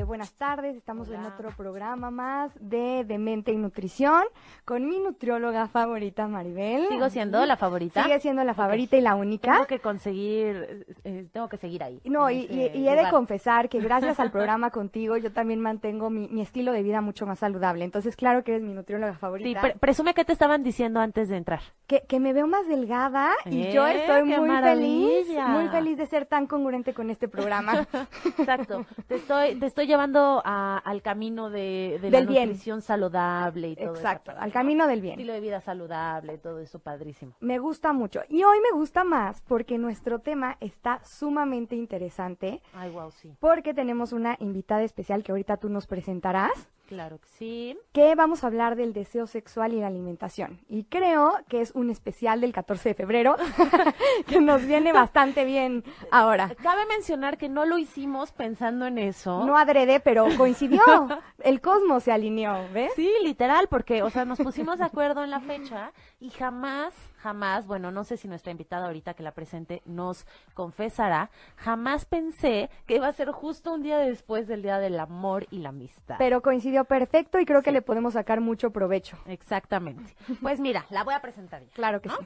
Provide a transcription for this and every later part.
Este, buenas tardes, estamos en otro programa más de Demente y Nutrición con mi nutrióloga favorita Maribel. ¿Sigo siendo la favorita? Sigue siendo la favorita y la única. Tengo que conseguir, eh, tengo que seguir ahí. No, y, he de confesar que gracias al programa contigo yo también mantengo mi, estilo de vida mucho más saludable. Entonces, claro que eres mi nutrióloga favorita. Sí, presume que te estaban diciendo antes de entrar. Que, que me veo más delgada y yo eh, estoy muy feliz, muy feliz de ser tan congruente con este programa. Exacto. Te estoy, te estoy llevando al camino de, la nutrición saludable y todo Exacto, al camino del bien. Estilo de vida saludable, todo eso padrísimo. Me gusta mucho. Y hoy me gusta más porque nuestro tema está sumamente interesante. Ay, wow, sí. Porque tenemos una invitada especial que ahorita tú nos presentarás. Claro que sí. Que vamos a hablar del deseo sexual y la alimentación. Y creo que es un especial del 14 de febrero que nos viene bastante bien ahora. Cabe mencionar que no lo hicimos pensando en eso. No adrede, pero coincidió. El cosmos se alineó, ¿ves? Sí, literal, porque, o sea, nos pusimos de acuerdo en la fecha y jamás jamás, bueno, no sé si nuestra invitada ahorita que la presente nos confesará, jamás pensé que iba a ser justo un día después del Día del Amor y la Amistad. Pero coincidió perfecto y creo que le podemos sacar mucho provecho. Exactamente. Pues mira, la voy a presentar Claro que sí.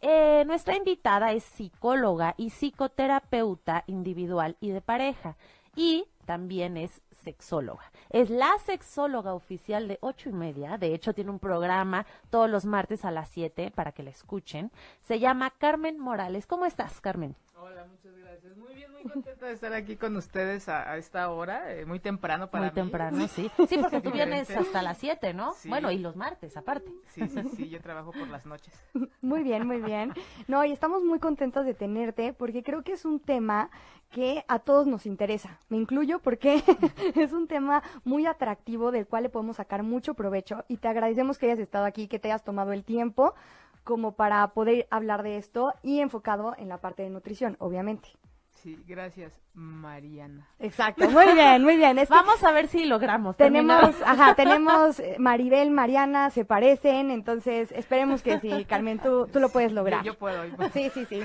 Eh, nuestra invitada es psicóloga y psicoterapeuta individual y de pareja y también es sexóloga. Es la sexóloga oficial de ocho y media. De hecho, tiene un programa todos los martes a las siete para que la escuchen. Se llama Carmen Morales. ¿Cómo estás, Carmen? Hola, muchas gracias. Muy bien, muy contenta de estar aquí con ustedes a, esta hora, eh, muy temprano para muy temprano, sí. Sí, porque tú vienes hasta las 7, ¿no? Bueno, y los martes aparte. Sí, sí, sí, yo trabajo por las noches. Muy bien, muy bien. No, y estamos muy contentos de tenerte porque creo que es un tema que a todos nos interesa. Me incluyo porque es un tema muy atractivo del cual le podemos sacar mucho provecho y te agradecemos que hayas estado aquí, que te hayas tomado el tiempo como para poder hablar de esto y enfocado en la parte de nutrición, obviamente. Sí, gracias, Mariana. Exacto, muy bien, muy bien. Vamos a ver si logramos. Tenemos, ajá, tenemos eh, Maribel, Mariana, se parecen, entonces esperemos que sí, Carmen, tú, tú lo puedes lograr. Yo, puedo. Sí, sí, sí.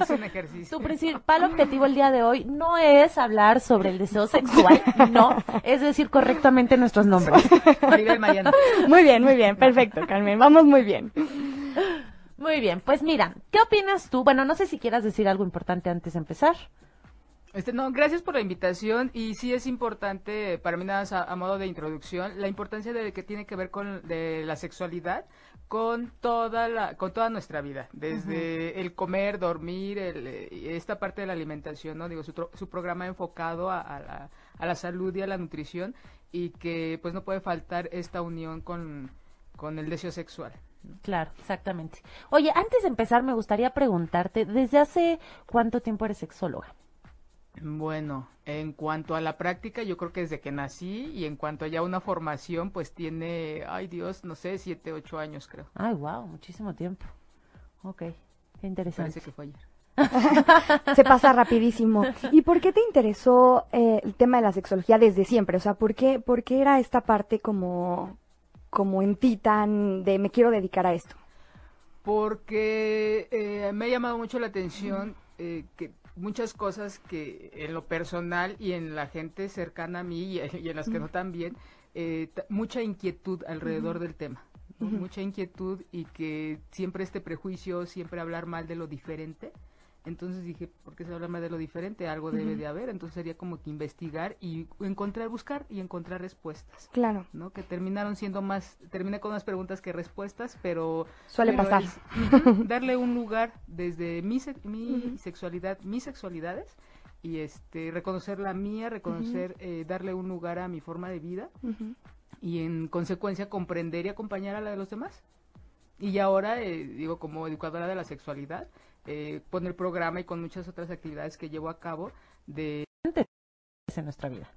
Es un ejercicio. Tu principal objetivo el día de hoy no es hablar sobre el deseo sexual, no, es decir correctamente nuestros nombres. Maribel, Mariana. Muy bien, muy bien, perfecto, Carmen, vamos muy bien. Muy bien, pues mira, ¿qué opinas tú? Bueno, no sé si quieras decir algo importante antes de empezar. Este, no, gracias por la invitación y sí es importante, para mí nada más a, modo de introducción, la importancia de que tiene que ver con de la sexualidad con toda la, con toda nuestra vida, desde el comer, dormir, el, eh, esta parte de la alimentación, no digo su, su programa enfocado a, la, a la salud y a la nutrición y que pues no puede faltar esta unión con, con el deseo sexual. Claro, exactamente. Oye, antes de empezar me gustaría preguntarte, ¿desde hace cuánto tiempo eres sexóloga? Bueno, en cuanto a la práctica, yo creo que desde que nací y en cuanto a ya una formación, pues tiene, ay Dios, no sé, siete, ocho años creo. Ay, wow, muchísimo tiempo. Ok, qué interesante. Parece que fue ayer. Se pasa rapidísimo. ¿Y por qué te interesó eh, el tema de la sexología desde siempre? O sea, ¿por qué, por qué era esta parte como, como en ti tan de me quiero dedicar a esto? Porque eh, me ha llamado mucho la atención eh, que muchas cosas que en lo personal y en la gente cercana a mí y, en las que no también, eh, mucha inquietud alrededor del tema. Mucha inquietud y que siempre este prejuicio, siempre hablar mal de lo diferente, entonces dije, ¿por qué se habla más de lo diferente? Algo debe de haber. Entonces sería como que investigar y encontrar, buscar y encontrar respuestas. Claro. ¿No? Que terminaron siendo más, terminé con más preguntas que respuestas, pero... Suele pasar. darle un lugar desde mi, mi sexualidad, mis sexualidades y este reconocer la mía, reconocer, eh, darle un lugar a mi forma de vida y en consecuencia comprender y acompañar a la de los demás. Y ahora, eh, digo, como educadora de la sexualidad, eh, con el programa y con muchas otras actividades que llevo a cabo de en nuestra vida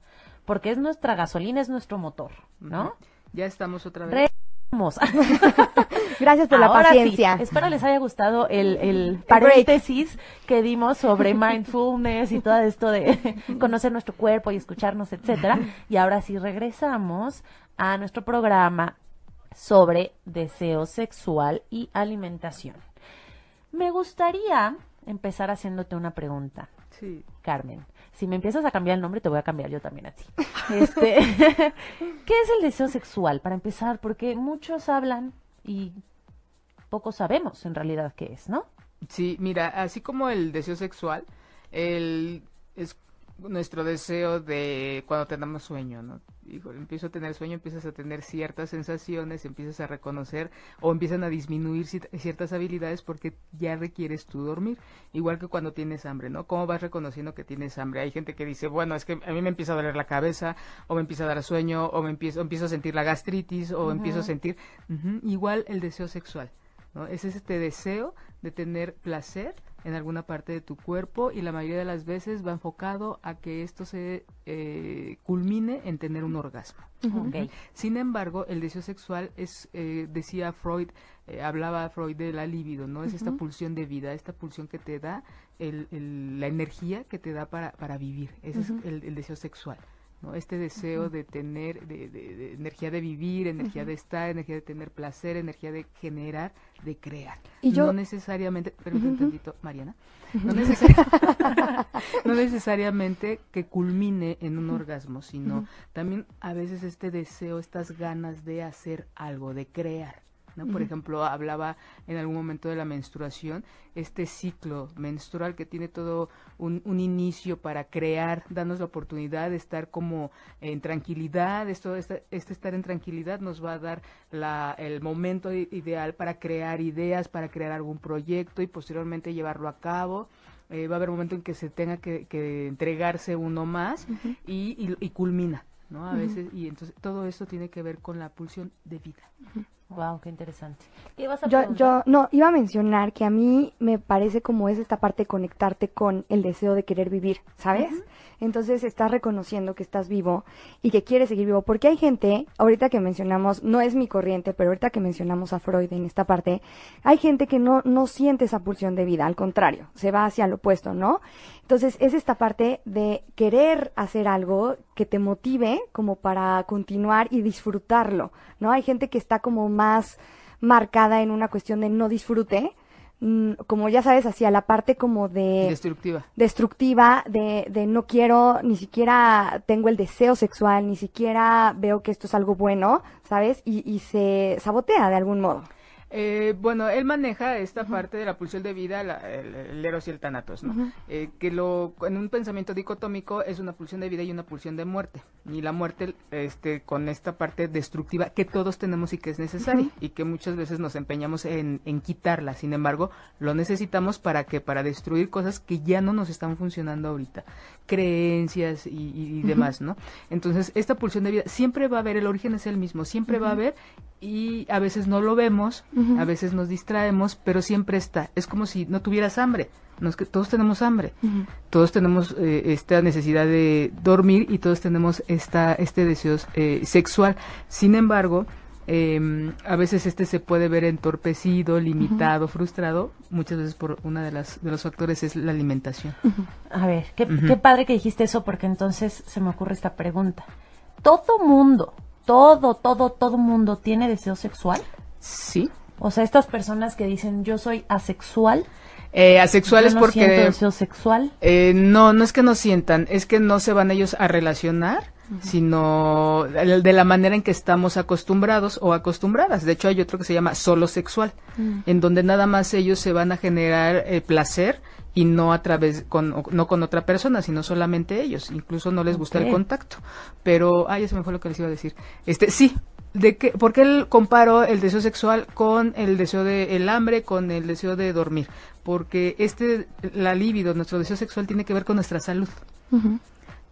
porque es nuestra gasolina es nuestro motor no ya estamos otra vez Gracias por la paciencia. Espero les haya gustado el, el paréntesis que dimos sobre mindfulness y todo esto de conocer nuestro cuerpo y escucharnos, etcétera. Y ahora sí regresamos a nuestro programa sobre deseo sexual y alimentación. Me gustaría empezar haciéndote una pregunta. Sí. Carmen, si me empiezas a cambiar el nombre, te voy a cambiar yo también a ti. Este, ¿Qué es el deseo sexual? Para empezar, porque muchos hablan y poco sabemos en realidad qué es, ¿no? Sí, mira, así como el deseo sexual, el, es nuestro deseo de cuando tenemos sueño, ¿no? Hijo, empiezo a tener sueño, empiezas a tener ciertas sensaciones, empiezas a reconocer o empiezan a disminuir ciertas habilidades porque ya requieres tú dormir. Igual que cuando tienes hambre, ¿no? ¿Cómo vas reconociendo que tienes hambre? Hay gente que dice, bueno, es que a mí me empieza a doler la cabeza, o me empieza a dar sueño, o me empiezo, empiezo a sentir la gastritis, o empiezo a sentir, igual el deseo sexual. ¿no? Es este deseo de tener placer en alguna parte de tu cuerpo y la mayoría de las veces va enfocado a que esto se eh, culmine en tener un orgasmo. Sin embargo, el deseo sexual es, eh, decía Freud, eh, hablaba Freud de la libido, ¿no? Es esta pulsión de vida, esta pulsión que te da el, la energía que te da para, para vivir. Ese es el deseo sexual. ¿No? Este deseo de tener, de, energía de vivir, energía de estar, energía de tener placer, energía de generar, de crear. Y yo... No necesariamente, permítame un tantito, Mariana, no, no, necesariamente que culmine en un orgasmo, sino también a veces este deseo, estas ganas de hacer algo, de crear. Por ejemplo, hablaba en algún momento de la menstruación, este ciclo menstrual que tiene todo un, inicio para crear, darnos la oportunidad de estar como en tranquilidad, esto, este, este, estar en tranquilidad nos va a dar la, el momento ideal para crear ideas, para crear algún proyecto y posteriormente llevarlo a cabo. Eh, va a haber un momento en que se tenga que, entregarse uno más y, y, culmina, ¿no? A veces, y entonces todo esto tiene que ver con la pulsión de vida. Wow, qué interesante. yo, yo, no, iba a mencionar que a mí me parece como es esta parte de conectarte con el deseo de querer vivir, ¿sabes? Entonces estás reconociendo que estás vivo y que quieres seguir vivo. Porque hay gente, ahorita que mencionamos, no es mi corriente, pero ahorita que mencionamos a Freud en esta parte, hay gente que no, no siente esa pulsión de vida, al contrario, se va hacia lo opuesto, ¿no? Entonces es esta parte de querer hacer algo que te motive como para continuar y disfrutarlo, ¿no? Hay gente que está como más marcada en una cuestión de no disfrute, mm, como ya sabes, hacia la parte como de... Destructiva. Destructiva, de, de no quiero, ni siquiera tengo el deseo sexual, ni siquiera veo que esto es algo bueno, ¿sabes? Y, y se sabotea de algún modo. Eh, bueno, él maneja esta parte de la pulsión de vida, el, eros y el tanatos, ¿no? Eh, que lo, en un pensamiento dicotómico es una pulsión de vida y una pulsión de muerte. Y la muerte, este, con esta parte destructiva que todos tenemos y que es necesaria y que muchas veces nos empeñamos en, quitarla. Sin embargo, lo necesitamos para que, para destruir cosas que ya no nos están funcionando ahorita, creencias y, demás, ¿no? Entonces, esta pulsión de vida siempre va a haber, el origen es el mismo, siempre va a haber y a veces no lo vemos, a veces nos distraemos, pero siempre está. Es como si no tuvieras hambre. No es que todos tenemos hambre, todos tenemos eh, esta necesidad de dormir y todos tenemos esta este deseo eh, sexual. Sin embargo, em, a veces este se puede ver entorpecido, limitado, frustrado, muchas veces por una de las de los factores es la alimentación. A ver, qué, qué padre que dijiste eso porque entonces se me ocurre esta pregunta. Todo mundo todo, todo, todo mundo tiene deseo sexual? Sí. O sea, estas personas que dicen yo soy asexual. Eh, asexual es porque. deseo sexual? Eh, no, no es que no sientan, es que no se van ellos a relacionar, sino de la manera en que estamos acostumbrados o acostumbradas. De hecho, hay otro que se llama solo sexual, mm. en donde nada más ellos se van a generar eh, placer y no a través con no con otra persona sino solamente ellos incluso no les gusta el contacto pero ay eso me fue lo que les iba a decir este sí de que por qué él comparó el deseo sexual con el deseo de el hambre con el deseo de dormir porque este la libido nuestro deseo sexual tiene que ver con nuestra salud.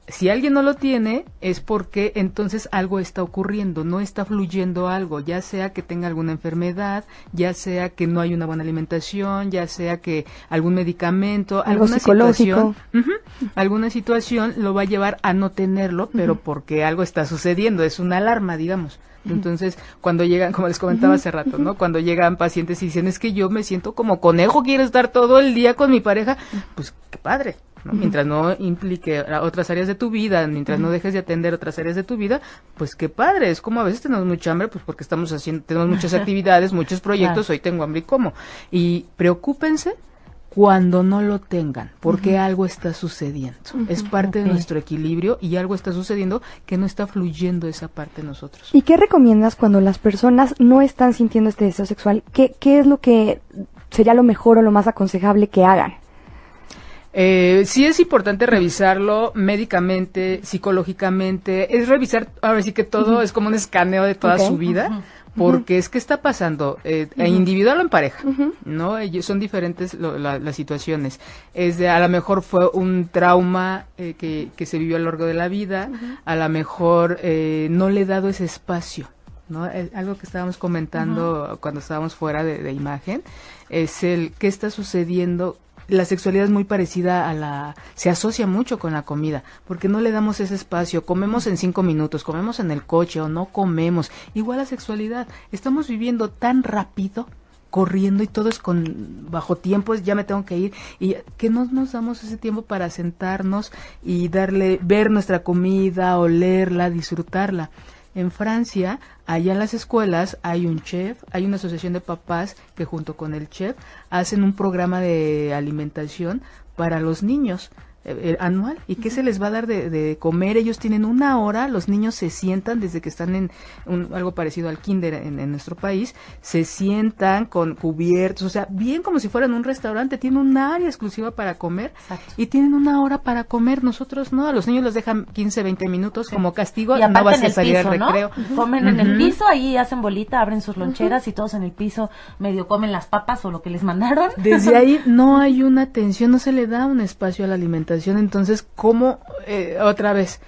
Si alguien no lo tiene es porque entonces algo está ocurriendo, no está fluyendo algo, ya sea que tenga alguna enfermedad, ya sea que no hay una buena alimentación, ya sea que algún medicamento, algo alguna psicológico, situación, alguna situación lo va a llevar a no tenerlo, pero porque algo está sucediendo, es una alarma, digamos. Entonces, cuando llegan, como les comentaba hace rato, ¿no? Cuando llegan pacientes y dicen, es que yo me siento como conejo, quiero estar todo el día con mi pareja, pues qué padre, Mientras no implique otras áreas de tu vida, mientras no dejes de atender otras áreas de tu vida, pues qué padre, es como a veces tenemos mucha hambre, pues porque estamos haciendo, tenemos muchas actividades, muchos proyectos, hoy tengo hambre y como. Y preocúpense cuando no lo tengan, porque algo está sucediendo. Es parte de nuestro equilibrio y algo está sucediendo que no está fluyendo esa parte de nosotros. ¿Y qué recomiendas cuando las personas no están sintiendo este deseo sexual? ¿Qué, qué es lo que sería lo mejor o lo más aconsejable que hagan? Eh, sí es importante revisarlo médicamente, psicológicamente, es revisar, ahora sí que todo es como un escaneo de toda su vida porque es que está pasando eh, individual o en pareja, ¿no? son diferentes las situaciones. Es de, a lo mejor fue un trauma eh, que, que, se vivió a lo largo de la vida, a lo mejor eh, no le he dado ese espacio, ¿no? algo que estábamos comentando cuando estábamos fuera de, de, imagen es el qué está sucediendo la sexualidad es muy parecida a la, se asocia mucho con la comida, porque no le damos ese espacio, comemos en cinco minutos, comemos en el coche o no comemos. Igual la sexualidad, estamos viviendo tan rápido corriendo y todo es con bajo tiempo, ya me tengo que ir y que no nos damos ese tiempo para sentarnos y darle ver nuestra comida, olerla, disfrutarla. En Francia, allá en las escuelas hay un chef, hay una asociación de papás que junto con el chef hacen un programa de alimentación para los niños eh, anual y qué se les va a dar de, comer. Ellos tienen una hora, los niños se sientan desde que están en algo parecido al kinder en, nuestro país, se sientan con cubiertos, o sea, bien como si fueran un restaurante, tienen un área exclusiva para comer y tienen una hora para comer. Nosotros no, a los niños los dejan 15, 20 minutos como castigo, y no vas a salir al recreo. Comen en el piso, ahí hacen bolita, abren sus loncheras y todos en el piso medio comen las papas o lo que les mandaron. Desde ahí no hay una atención, no se le da un espacio a la alimentación entonces, ¿cómo, eh, otra vez,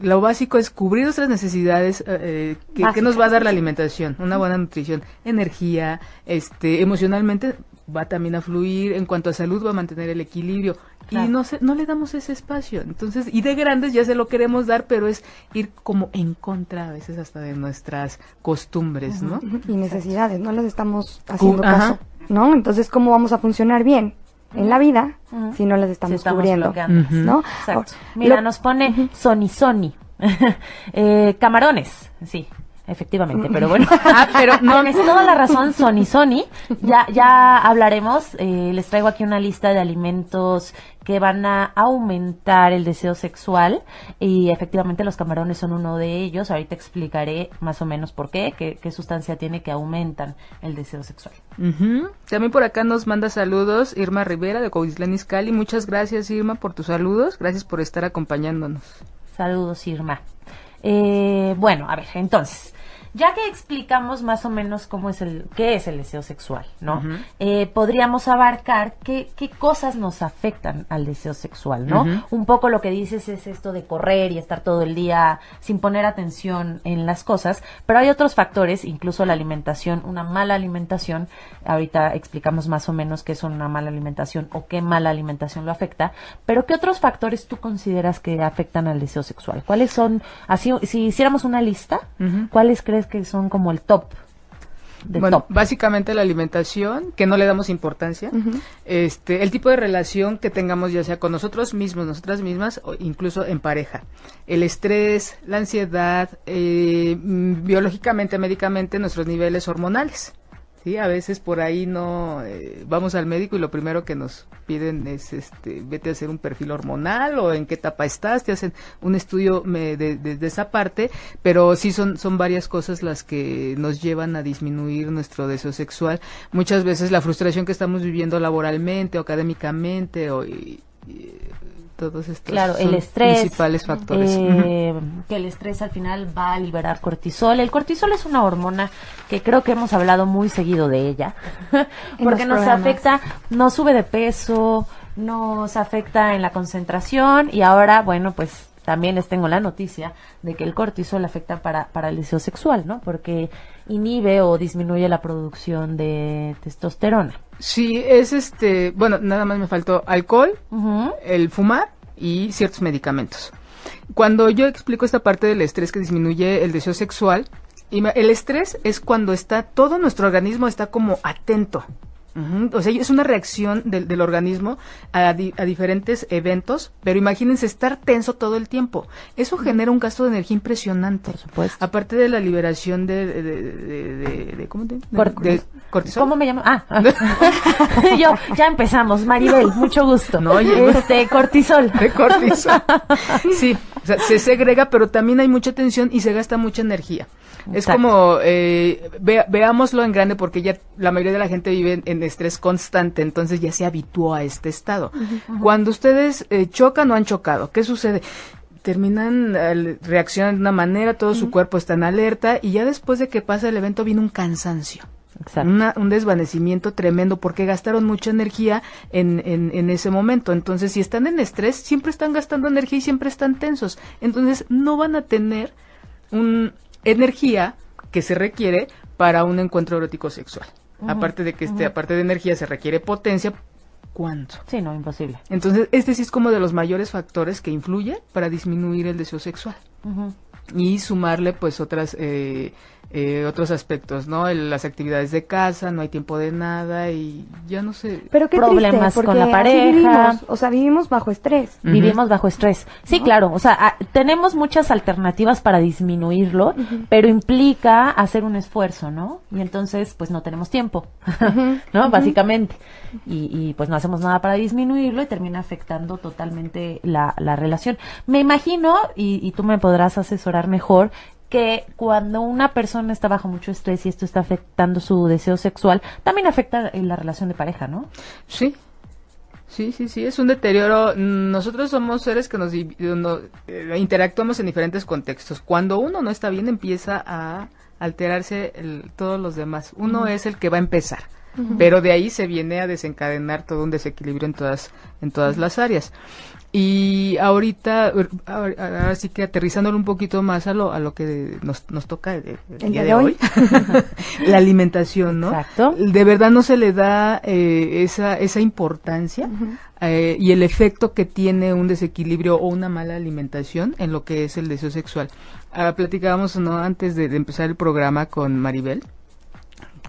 lo básico es cubrir nuestras necesidades eh, eh, que, nos va a dar la alimentación, una buena nutrición, energía, este, emocionalmente va también a fluir, en cuanto a salud va a mantener el equilibrio y no se, no le damos ese espacio. Entonces, y de grandes ya se lo queremos dar, pero es ir como en contra a veces hasta de nuestras costumbres, ¿no? Y necesidades, no les estamos haciendo caso, ¿no? Entonces, ¿cómo vamos a funcionar bien? En la vida si no las estamos, cubriendo. ¿no? Exacto. Mira, nos pone Sony Sony. eh, camarones, sí, efectivamente, pero bueno. ah, pero no. Tienes toda la razón, Sony Sony. Ya, ya hablaremos. Eh, les traigo aquí una lista de alimentos que van a aumentar el deseo sexual y efectivamente los camarones son uno de ellos. Ahorita explicaré más o menos por qué, qué, sustancia tiene que aumentan el deseo sexual. También por acá nos manda saludos Irma Rivera de Coislán Cali. Muchas gracias Irma por tus saludos. Gracias por estar acompañándonos. Saludos Irma. Eh, bueno, a ver, entonces, ya que explicamos más o menos cómo es el, qué es el deseo sexual, ¿no? Eh, podríamos abarcar qué, qué cosas nos afectan al deseo sexual, ¿no? Un poco lo que dices es esto de correr y estar todo el día sin poner atención en las cosas, pero hay otros factores, incluso la alimentación, una mala alimentación, ahorita explicamos más o menos qué es una mala alimentación o qué mala alimentación lo afecta, pero qué otros factores tú consideras que afectan al deseo sexual? ¿Cuáles son, así, si hiciéramos una lista, cuáles crees que son como el top. bueno, básicamente la alimentación, que no le damos importancia, este, el tipo de relación que tengamos ya sea con nosotros mismos, nosotras mismas, o incluso en pareja, el estrés, la ansiedad, eh, mm, biológicamente, médicamente, nuestros niveles hormonales. Sí, a veces por ahí no eh, vamos al médico y lo primero que nos piden es este vete a hacer un perfil hormonal o en qué etapa estás, te hacen un estudio de, de, esa parte, pero sí son son varias cosas las que nos llevan a disminuir nuestro deseo sexual. Muchas veces la frustración que estamos viviendo laboralmente académicamente o todos estos claro, el estrés, principales factores. Eh, que el estrés al final va a liberar cortisol. El cortisol es una hormona que creo que hemos hablado muy seguido de ella, porque nos afecta, nos sube de peso, nos afecta en la concentración y ahora, bueno, pues también les tengo la noticia de que el cortisol afecta para, para el deseo sexual, ¿no? Porque inhibe o disminuye la producción de testosterona. Sí, es este, bueno, nada más me faltó alcohol, el fumar y ciertos medicamentos. Cuando yo explico esta parte del estrés que disminuye el deseo sexual, el estrés es cuando está todo nuestro organismo está como atento, Ujú, O sea, es una reacción del, del organismo a, di- a diferentes eventos, pero imagínense estar tenso todo el tiempo. Eso genera un gasto de energía impresionante. Por supuesto. Aparte de la liberación de, de, de, de- de- ¿cómo te? cortisol. ¿Cómo me llamo? Ah, ah. yo, ya empezamos. Maribel, mucho gusto. No, oye, no. este, cortisol. de cortisol. Sí, o sea, se segrega, pero también hay mucha tensión y se gasta mucha energía. Es como, eh, veámoslo en grande porque ya la mayoría de la gente vive en, en estrés constante, entonces ya se habituó a este estado. Cuando ustedes eh, chocan o han chocado, ¿qué sucede? Terminan, eh, reaccionan de una manera, todo su cuerpo está en alerta y ya después de que pasa el evento viene un cansancio. Una- un desvanecimiento tremendo porque gastaron mucha energía en, en, en ese momento. Entonces, si están en estrés, siempre están gastando energía y siempre están tensos. Entonces, no van a tener un energía que se requiere para un encuentro erótico sexual. Aparte de que este, aparte de energía, se requiere potencia. ¿Cuánto? Sí, no, imposible. Entonces, este sí es como de los mayores factores que influye para disminuir el deseo sexual y sumarle pues otras eh, eh, otros aspectos, ¿no? El- las actividades de casa, no hay tiempo de nada y ya no sé. Pero qué Problemas triste, con la pareja. vivimos, o sea, vivimos bajo estrés. Vivimos bajo estrés. Sí, claro. O sea, ah, tenemos muchas alternativas para disminuirlo, pero implica hacer un esfuerzo, ¿no? Y entonces, pues no tenemos tiempo, ¿no? Básicamente. Y, y, pues no hacemos nada para disminuirlo y termina afectando totalmente la, la relación. Me imagino, y, y tú me podrás asesorar mejor, que cuando una persona está bajo mucho estrés y esto está afectando su deseo sexual, también afecta en la relación de pareja, ¿no? Sí. Sí, sí, sí, es un deterioro. Nosotros somos seres que nos divi- no- eh, interactuamos en diferentes contextos. Cuando uno no está bien, empieza a alterarse el- todos los demás. Uno es el que va a empezar, pero de ahí se viene a desencadenar todo un desequilibrio en todas, en todas las áreas. Y ahorita, er, ahora, sí que aterrizándolo un poquito más a lo, a lo que nos, nos toca el, el día de hoy, la alimentación, ¿no? Exacto. De verdad no se le da eh, esa, esa importancia eh, y el efecto que tiene un desequilibrio o una mala alimentación en lo que es el deseo sexual. Ah, platicábamos ¿no? antes de, de empezar el programa con Maribel.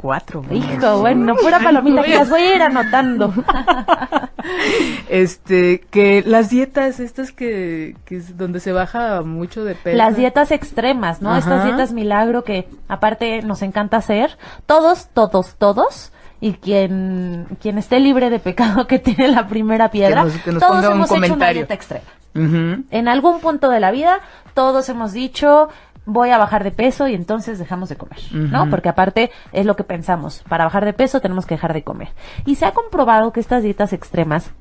Cuatro. Hijo, bueno, pura palomita, que las voy a ir anotando. Este, que las dietas estas que, que es donde se baja mucho de peso. Las dietas extremas, ¿no? Ajá. Estas dietas milagro que aparte nos encanta hacer. Todos, todos, todos. Y quien, quien esté libre de pecado que tiene la primera piedra, nos- que nos todos un hemos hecho una dieta extrema. En algún punto de la vida, todos hemos dicho, voy a bajar de peso y entonces dejamos de comer, ¿no? Porque aparte es lo que pensamos, para bajar de peso tenemos que dejar de comer. Y se ha comprobado que estas dietas extremas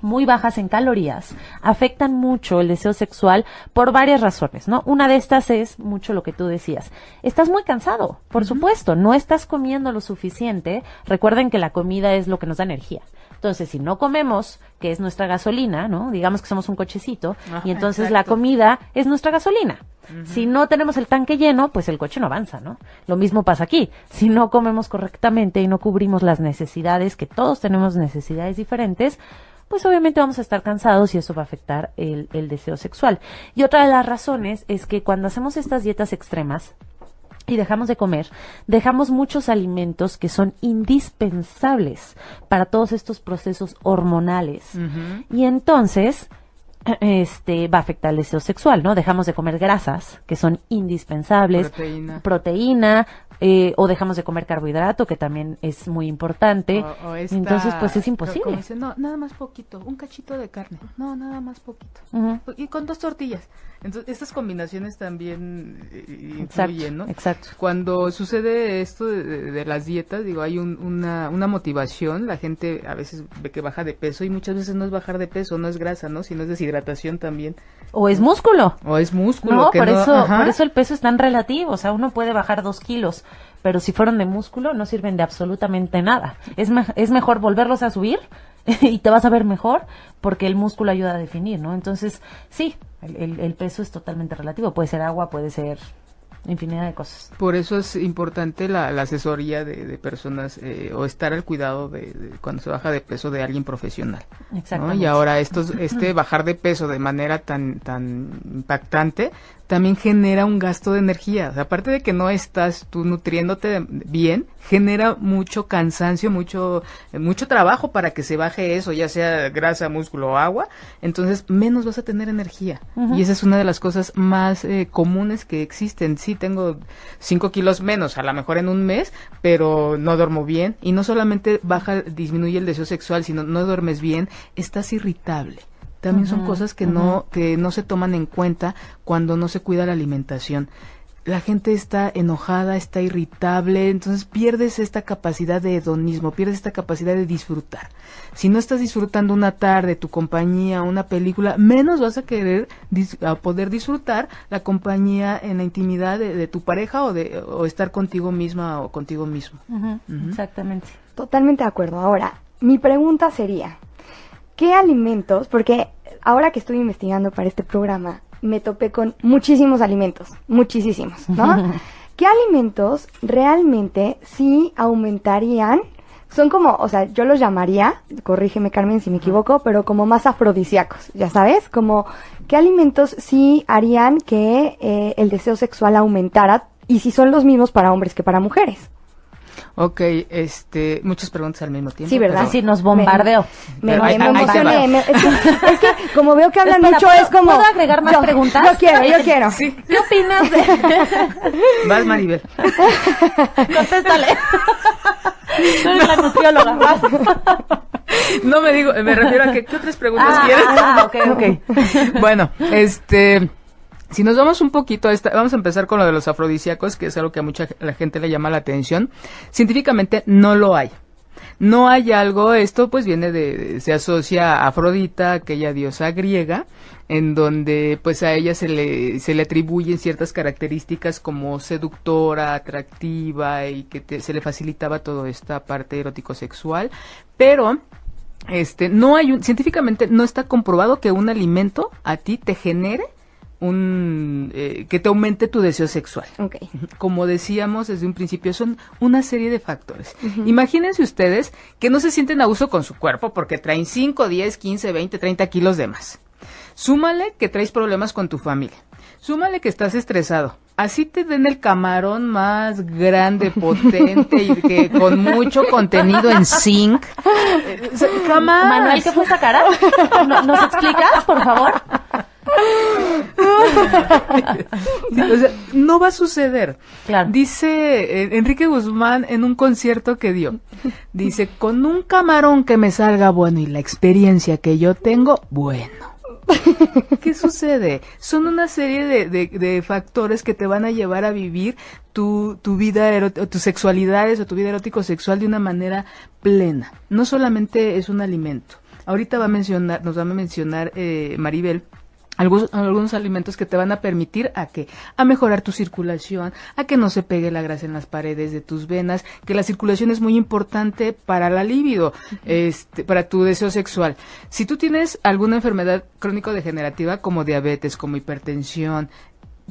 muy bajas en calorías afectan mucho el deseo sexual por varias razones, ¿no? Una de estas es mucho lo que tú decías. Estás muy cansado, por supuesto, no estás comiendo lo suficiente. Recuerden que la comida es lo que nos da energía. Entonces, si no comemos, que es nuestra gasolina, ¿no? Digamos que somos un cochecito y entonces la comida es nuestra gasolina. Si no tenemos el tanque lleno, pues el coche no avanza, ¿no? Lo mismo pasa aquí. Si no comemos correctamente y no cubrimos las necesidades, que todos tenemos necesidades diferentes, pues obviamente vamos a estar cansados y eso va a afectar el, el deseo sexual. Y otra de las razones es que cuando hacemos estas dietas extremas, y dejamos de comer, dejamos muchos alimentos que son indispensables para todos estos procesos hormonales. Y entonces, este, va a afectar el deseo sexual, ¿no? Dejamos de comer grasas, que son indispensables, Proteína. proteína, eh, o dejamos de comer carbohidrato, que también es muy importante. O- o esta- Entonces, pues es imposible. no, nada más poquito, un cachito de carne. No, nada más poquito. Y con dos tortillas. Entonces, estas combinaciones también eh, Exacto, influyen, ¿no? exacto. Cuando sucede esto de, de- de las dietas, digo, hay un- una, una motivación. La gente a veces ve que baja de peso y muchas veces no es bajar de peso, no es grasa, ¿no? Sino es deshidratación también. O es músculo. O es músculo. No, que por no- eso, ajá. por eso el peso es tan relativo. O sea, uno puede bajar dos kilos, pero si fueron de músculo, no sirven de absolutamente nada. Es, me- es mejor volverlos a subir y te vas a ver mejor porque el músculo ayuda a definir, ¿no? Entonces, sí, el, el- el peso es totalmente relativo. Puede ser agua, puede ser infinidad de cosas. Por eso es importante la, la asesoría de, de personas eh, o estar al cuidado de, de cuando se baja de peso de alguien profesional. ¿no? Exactamente. Y ahora estos, este bajar de peso de manera tan, tan impactante también genera un gasto de energía. O sea, aparte de que no estás tú nutriéndote bien, genera mucho cansancio, mucho, eh, mucho trabajo para que se baje eso, ya sea grasa, músculo o agua. Entonces, menos vas a tener energía. Y esa es una de las cosas más eh, comunes que existen. Sí, tengo cinco kilos menos, a lo mejor en un mes, pero no duermo bien. Y no solamente baja, disminuye el deseo sexual, sino no duermes bien, estás irritable. También son cosas que no que no se toman en cuenta cuando no se cuida la alimentación. La gente está enojada, está irritable, entonces pierdes esta capacidad de hedonismo, pierdes esta capacidad de disfrutar. Si no estás disfrutando una tarde, tu compañía, una película, menos vas a querer dis- a poder disfrutar la compañía en la intimidad de, de tu pareja o de o estar contigo misma o contigo mismo. Exactamente. Totalmente de acuerdo. Ahora, mi pregunta sería, ¿qué alimentos? Porque ahora que estoy investigando para este programa, me topé con muchísimos alimentos, muchísimos, ¿no? ¿Qué alimentos realmente sí aumentarían? Son como, o sea, yo los llamaría, corrígeme Carmen si me equivoco, pero como más afrodisíacos, ya sabes, como qué alimentos sí harían que eh, el deseo sexual aumentara y si son los mismos para hombres que para mujeres. Ok, este, muchas preguntas al mismo tiempo. Sí, ¿verdad? pero- Sí, nos bombardeó. Me, me- emocioné. me- es, que, es que como veo que hablan Espera, mucho ¿puedo- es como... puedo agregar más yo- preguntas? Yo quiero, yo quiero. Sí. ¿Qué opinas de...? Vas, Maribel. Contéstale. Tú eres la nutrióloga. vas. No me digo, me refiero a que, ¿qué otras preguntas Ah, quieres? ah, ok, ok. bueno, este, si nos vamos un poquito a esta, vamos a empezar con lo de los afrodisíacos, que es algo que a mucha la gente le llama la atención. Científicamente no lo hay. No hay algo, esto pues viene de, se asocia a Afrodita, aquella diosa griega, en donde pues a ella se le, se le atribuyen ciertas características como seductora, atractiva y que te- se le facilitaba toda esta parte erótico-sexual, pero este, no hay un, científicamente no está comprobado que un alimento a ti te genere un, eh, que te aumente tu deseo sexual. Ok. Como decíamos desde un principio, son una serie de factores. Imagínense ustedes que no se sienten a uso con su cuerpo porque traen 5, 10, 15, 20, 30 kilos de más. Súmale que traes problemas con tu familia. Súmale que estás estresado. Así te den el camarón más grande, potente y que con mucho contenido en zinc. Eh, jamás. Manuel, ¿qué fue esa cara? ¿No- ¿Nos explicas, por favor? Sí, o sea, no va a suceder. Claro. Dice eh, Enrique Guzmán en un concierto que dio. Dice, con un camarón que me salga bueno y la experiencia que yo tengo, bueno. ¿Qué sucede? Son una serie de, de- de factores que te van a llevar a vivir tu, tu vida, ero- o tus sexualidades o tu vida erótico-sexual de una manera plena. No solamente es un alimento. Ahorita va a mencionar, nos va a mencionar eh, Maribel algunos, algunos alimentos que te van a permitir a que a mejorar tu circulación, a que no se pegue la grasa en las paredes de tus venas, que la circulación es muy importante para la libido, este, para tu deseo sexual. Si tú tienes alguna enfermedad crónico-degenerativa como diabetes, como hipertensión,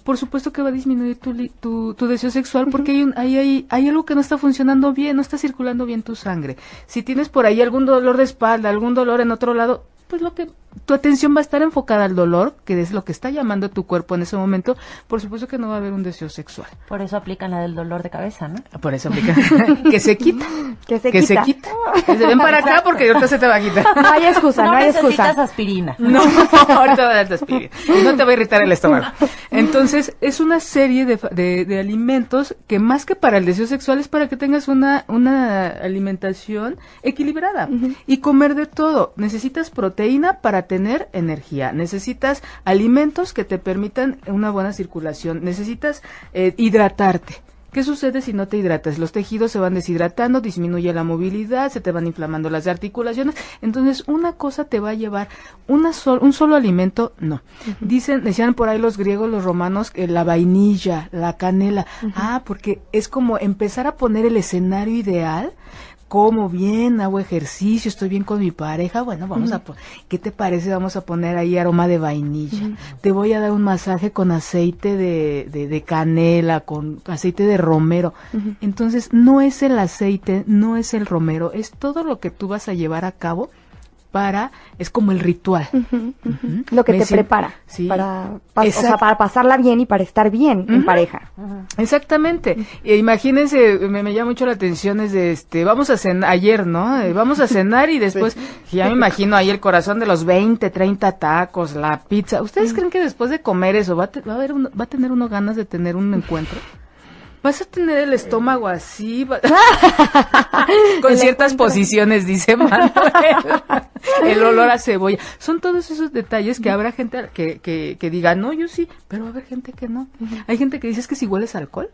por supuesto que va a disminuir tu, tu, tu deseo sexual porque hay, un- hay, hay, hay algo que no está funcionando bien, no está circulando bien tu sangre. Si tienes por ahí algún dolor de espalda, algún dolor en otro lado, pues lo que tu atención va a estar enfocada al dolor, que es lo que está llamando tu cuerpo en ese momento, por supuesto que no va a haber un deseo sexual. Por eso aplican la del dolor de cabeza, ¿no? Por eso aplica que se quita, Que se que quita. se quita. Que se ven para acá porque ahorita se te va a quitar. No hay excusa, no, hay necesitas excusa. aspirina. No, ahorita va a darte aspirina. Y no te va a irritar el estómago. Entonces, es una serie de, fa- de, de alimentos que más que para el deseo sexual es para que tengas una, una alimentación equilibrada. Y comer de todo. Necesitas proteína para tener energía. Necesitas alimentos que te permitan una buena circulación. Necesitas eh, hidratarte. ¿Qué sucede si no te hidratas? Los tejidos se van deshidratando, disminuye la movilidad, se te van inflamando las articulaciones. Entonces, una cosa te va a llevar, una sol- un solo alimento, no. Dicen, decían por ahí los griegos, los romanos, la vainilla, la canela. Ah, porque es como empezar a poner el escenario ideal como bien, hago ejercicio, estoy bien con mi pareja, bueno, vamos a, po- ¿qué te parece? Vamos a poner ahí aroma de vainilla. Te voy a dar un masaje con aceite de, de, de canela, con aceite de romero. Entonces, no es el aceite, no es el romero, es todo lo que tú vas a llevar a cabo para, es como el ritual. Lo que Me te prepara Sí. para, pa- o sea, para pasarla bien y para estar bien en pareja. Exactamente. E imagínense, me, me llama mucho la atención es de este, vamos a cenar ayer, ¿no? Eh, Vamos a cenar y después, ya me imagino ahí el corazón de los 20, 30 tacos, la pizza. ¿Ustedes creen que después de comer eso va a, te- va a, haber uno- va a tener uno ganas de tener un encuentro? Vas a tener el estómago así, con ciertas posiciones, dice Manuel. el olor a cebolla. Son todos esos detalles que habrá gente que, que, que diga, no, yo sí, pero va a haber gente que no. Hay gente que dice, es que si hueles alcohol,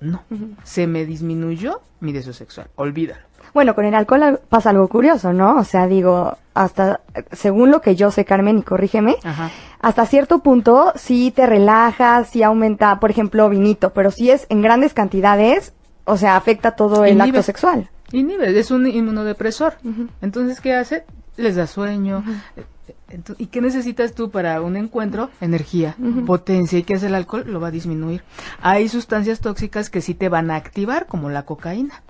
no. Se me disminuyó mi deseo sexual, olvídalo. Bueno, con el alcohol al- pasa algo curioso, ¿no? O sea, digo, hasta, según lo que yo sé, Carmen, y corrígeme, Ajá. hasta cierto punto sí te relajas, sí aumenta, por ejemplo, vinito, pero si es en grandes cantidades, o sea, afecta todo el Inhibe. acto sexual. Inhibe, es un inmunodepresor. Entonces, ¿qué hace? Les da sueño. ¿Y qué necesitas tú para un encuentro? Energía, potencia. ¿Y qué hace el alcohol? Lo va a disminuir. Hay sustancias tóxicas que sí te van a activar, como la cocaína.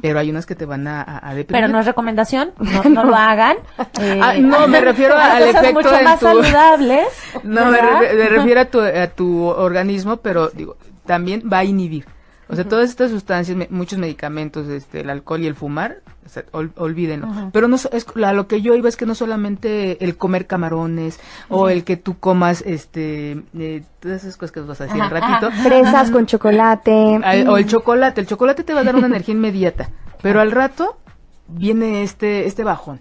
Pero hay unas que te van a, a, a deprimir. Pero no es recomendación, no, no lo hagan. Eh, Ah, no, me refiero hay al cosas efecto mucho en más tu- saludables. No, me, re- me refiero a tu, a tu organismo, pero digo, también va a inhibir. O sea, todas estas sustancias, me- muchos medicamentos, este, el alcohol y el fumar, o sea, ol- olvídenlo. Pero no es, a lo que yo iba es que no solamente el comer camarones o el que tú comas, este, eh, todas esas cosas que vas a decir al ratito. Fresas con chocolate. Al- o el chocolate, el chocolate te va a dar una energía inmediata, pero al rato viene este este bajón.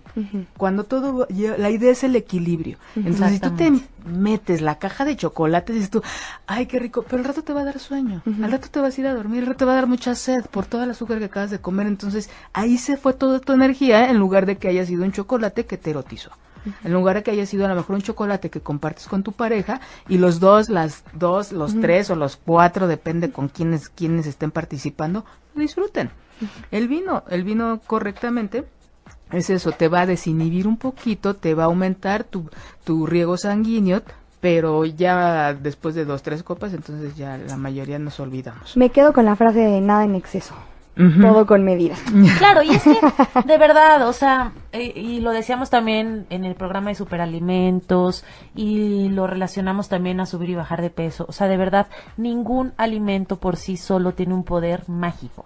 Cuando todo va- lle- la idea es el equilibrio. Entonces, si tú te metes la caja de chocolate, dices tú, "Ay, qué rico", pero al rato te va a dar sueño. Al rato te vas a ir a dormir, al rato te va a dar mucha sed por todo el azúcar que acabas de comer. Entonces, ahí se fue toda tu energía en lugar de que haya sido un chocolate que te erotizó. En lugar de que haya sido a lo mejor un chocolate que compartes con tu pareja y los dos, las dos, los tres o los cuatro, depende con quienes, quienes estén participando, disfruten. El vino, el vino correctamente es eso, te va a desinhibir un poquito, te va a aumentar tu, tu riego sanguíneo, pero ya después de dos, tres copas, entonces ya la mayoría nos olvidamos. Me quedo con la frase de nada en exceso, todo con medida. Claro, y es que, de verdad, o sea, eh, y lo decíamos también en el programa de superalimentos, y lo relacionamos también a subir y bajar de peso. O sea, de verdad, ningún alimento por sí solo tiene un poder mágico.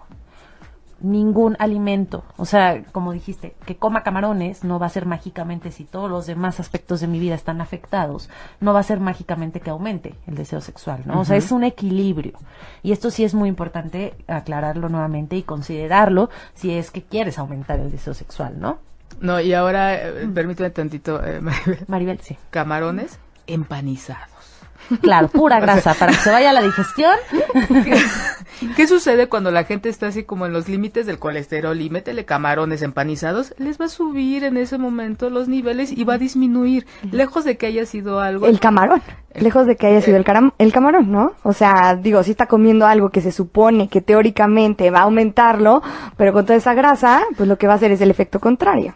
Ningún alimento. O sea, como dijiste, que coma camarones no va a ser mágicamente, si todos los demás aspectos de mi vida están afectados, no va a ser mágicamente que aumente el deseo sexual, ¿no? O sea, es un equilibrio. Y esto sí es muy importante aclararlo nuevamente y considerarlo si es que quieres aumentar el deseo sexual, ¿no? No, y ahora, eh, permíteme tantito, eh, Maribel. Maribel, sí. camarones empanizados. Claro, pura grasa, para que se vaya la digestión. ¿Qué sucede cuando la gente está así como en los límites del colesterol y métele camarones empanizados? Les va a subir en ese momento los niveles y va a disminuir, lejos de que haya sido algo. El camarón, lejos de que haya sido el, caram- el camarón, ¿no? O sea, digo, si está comiendo algo que se supone que teóricamente va a aumentarlo, pero con toda esa grasa, pues lo que va a hacer es el efecto contrario.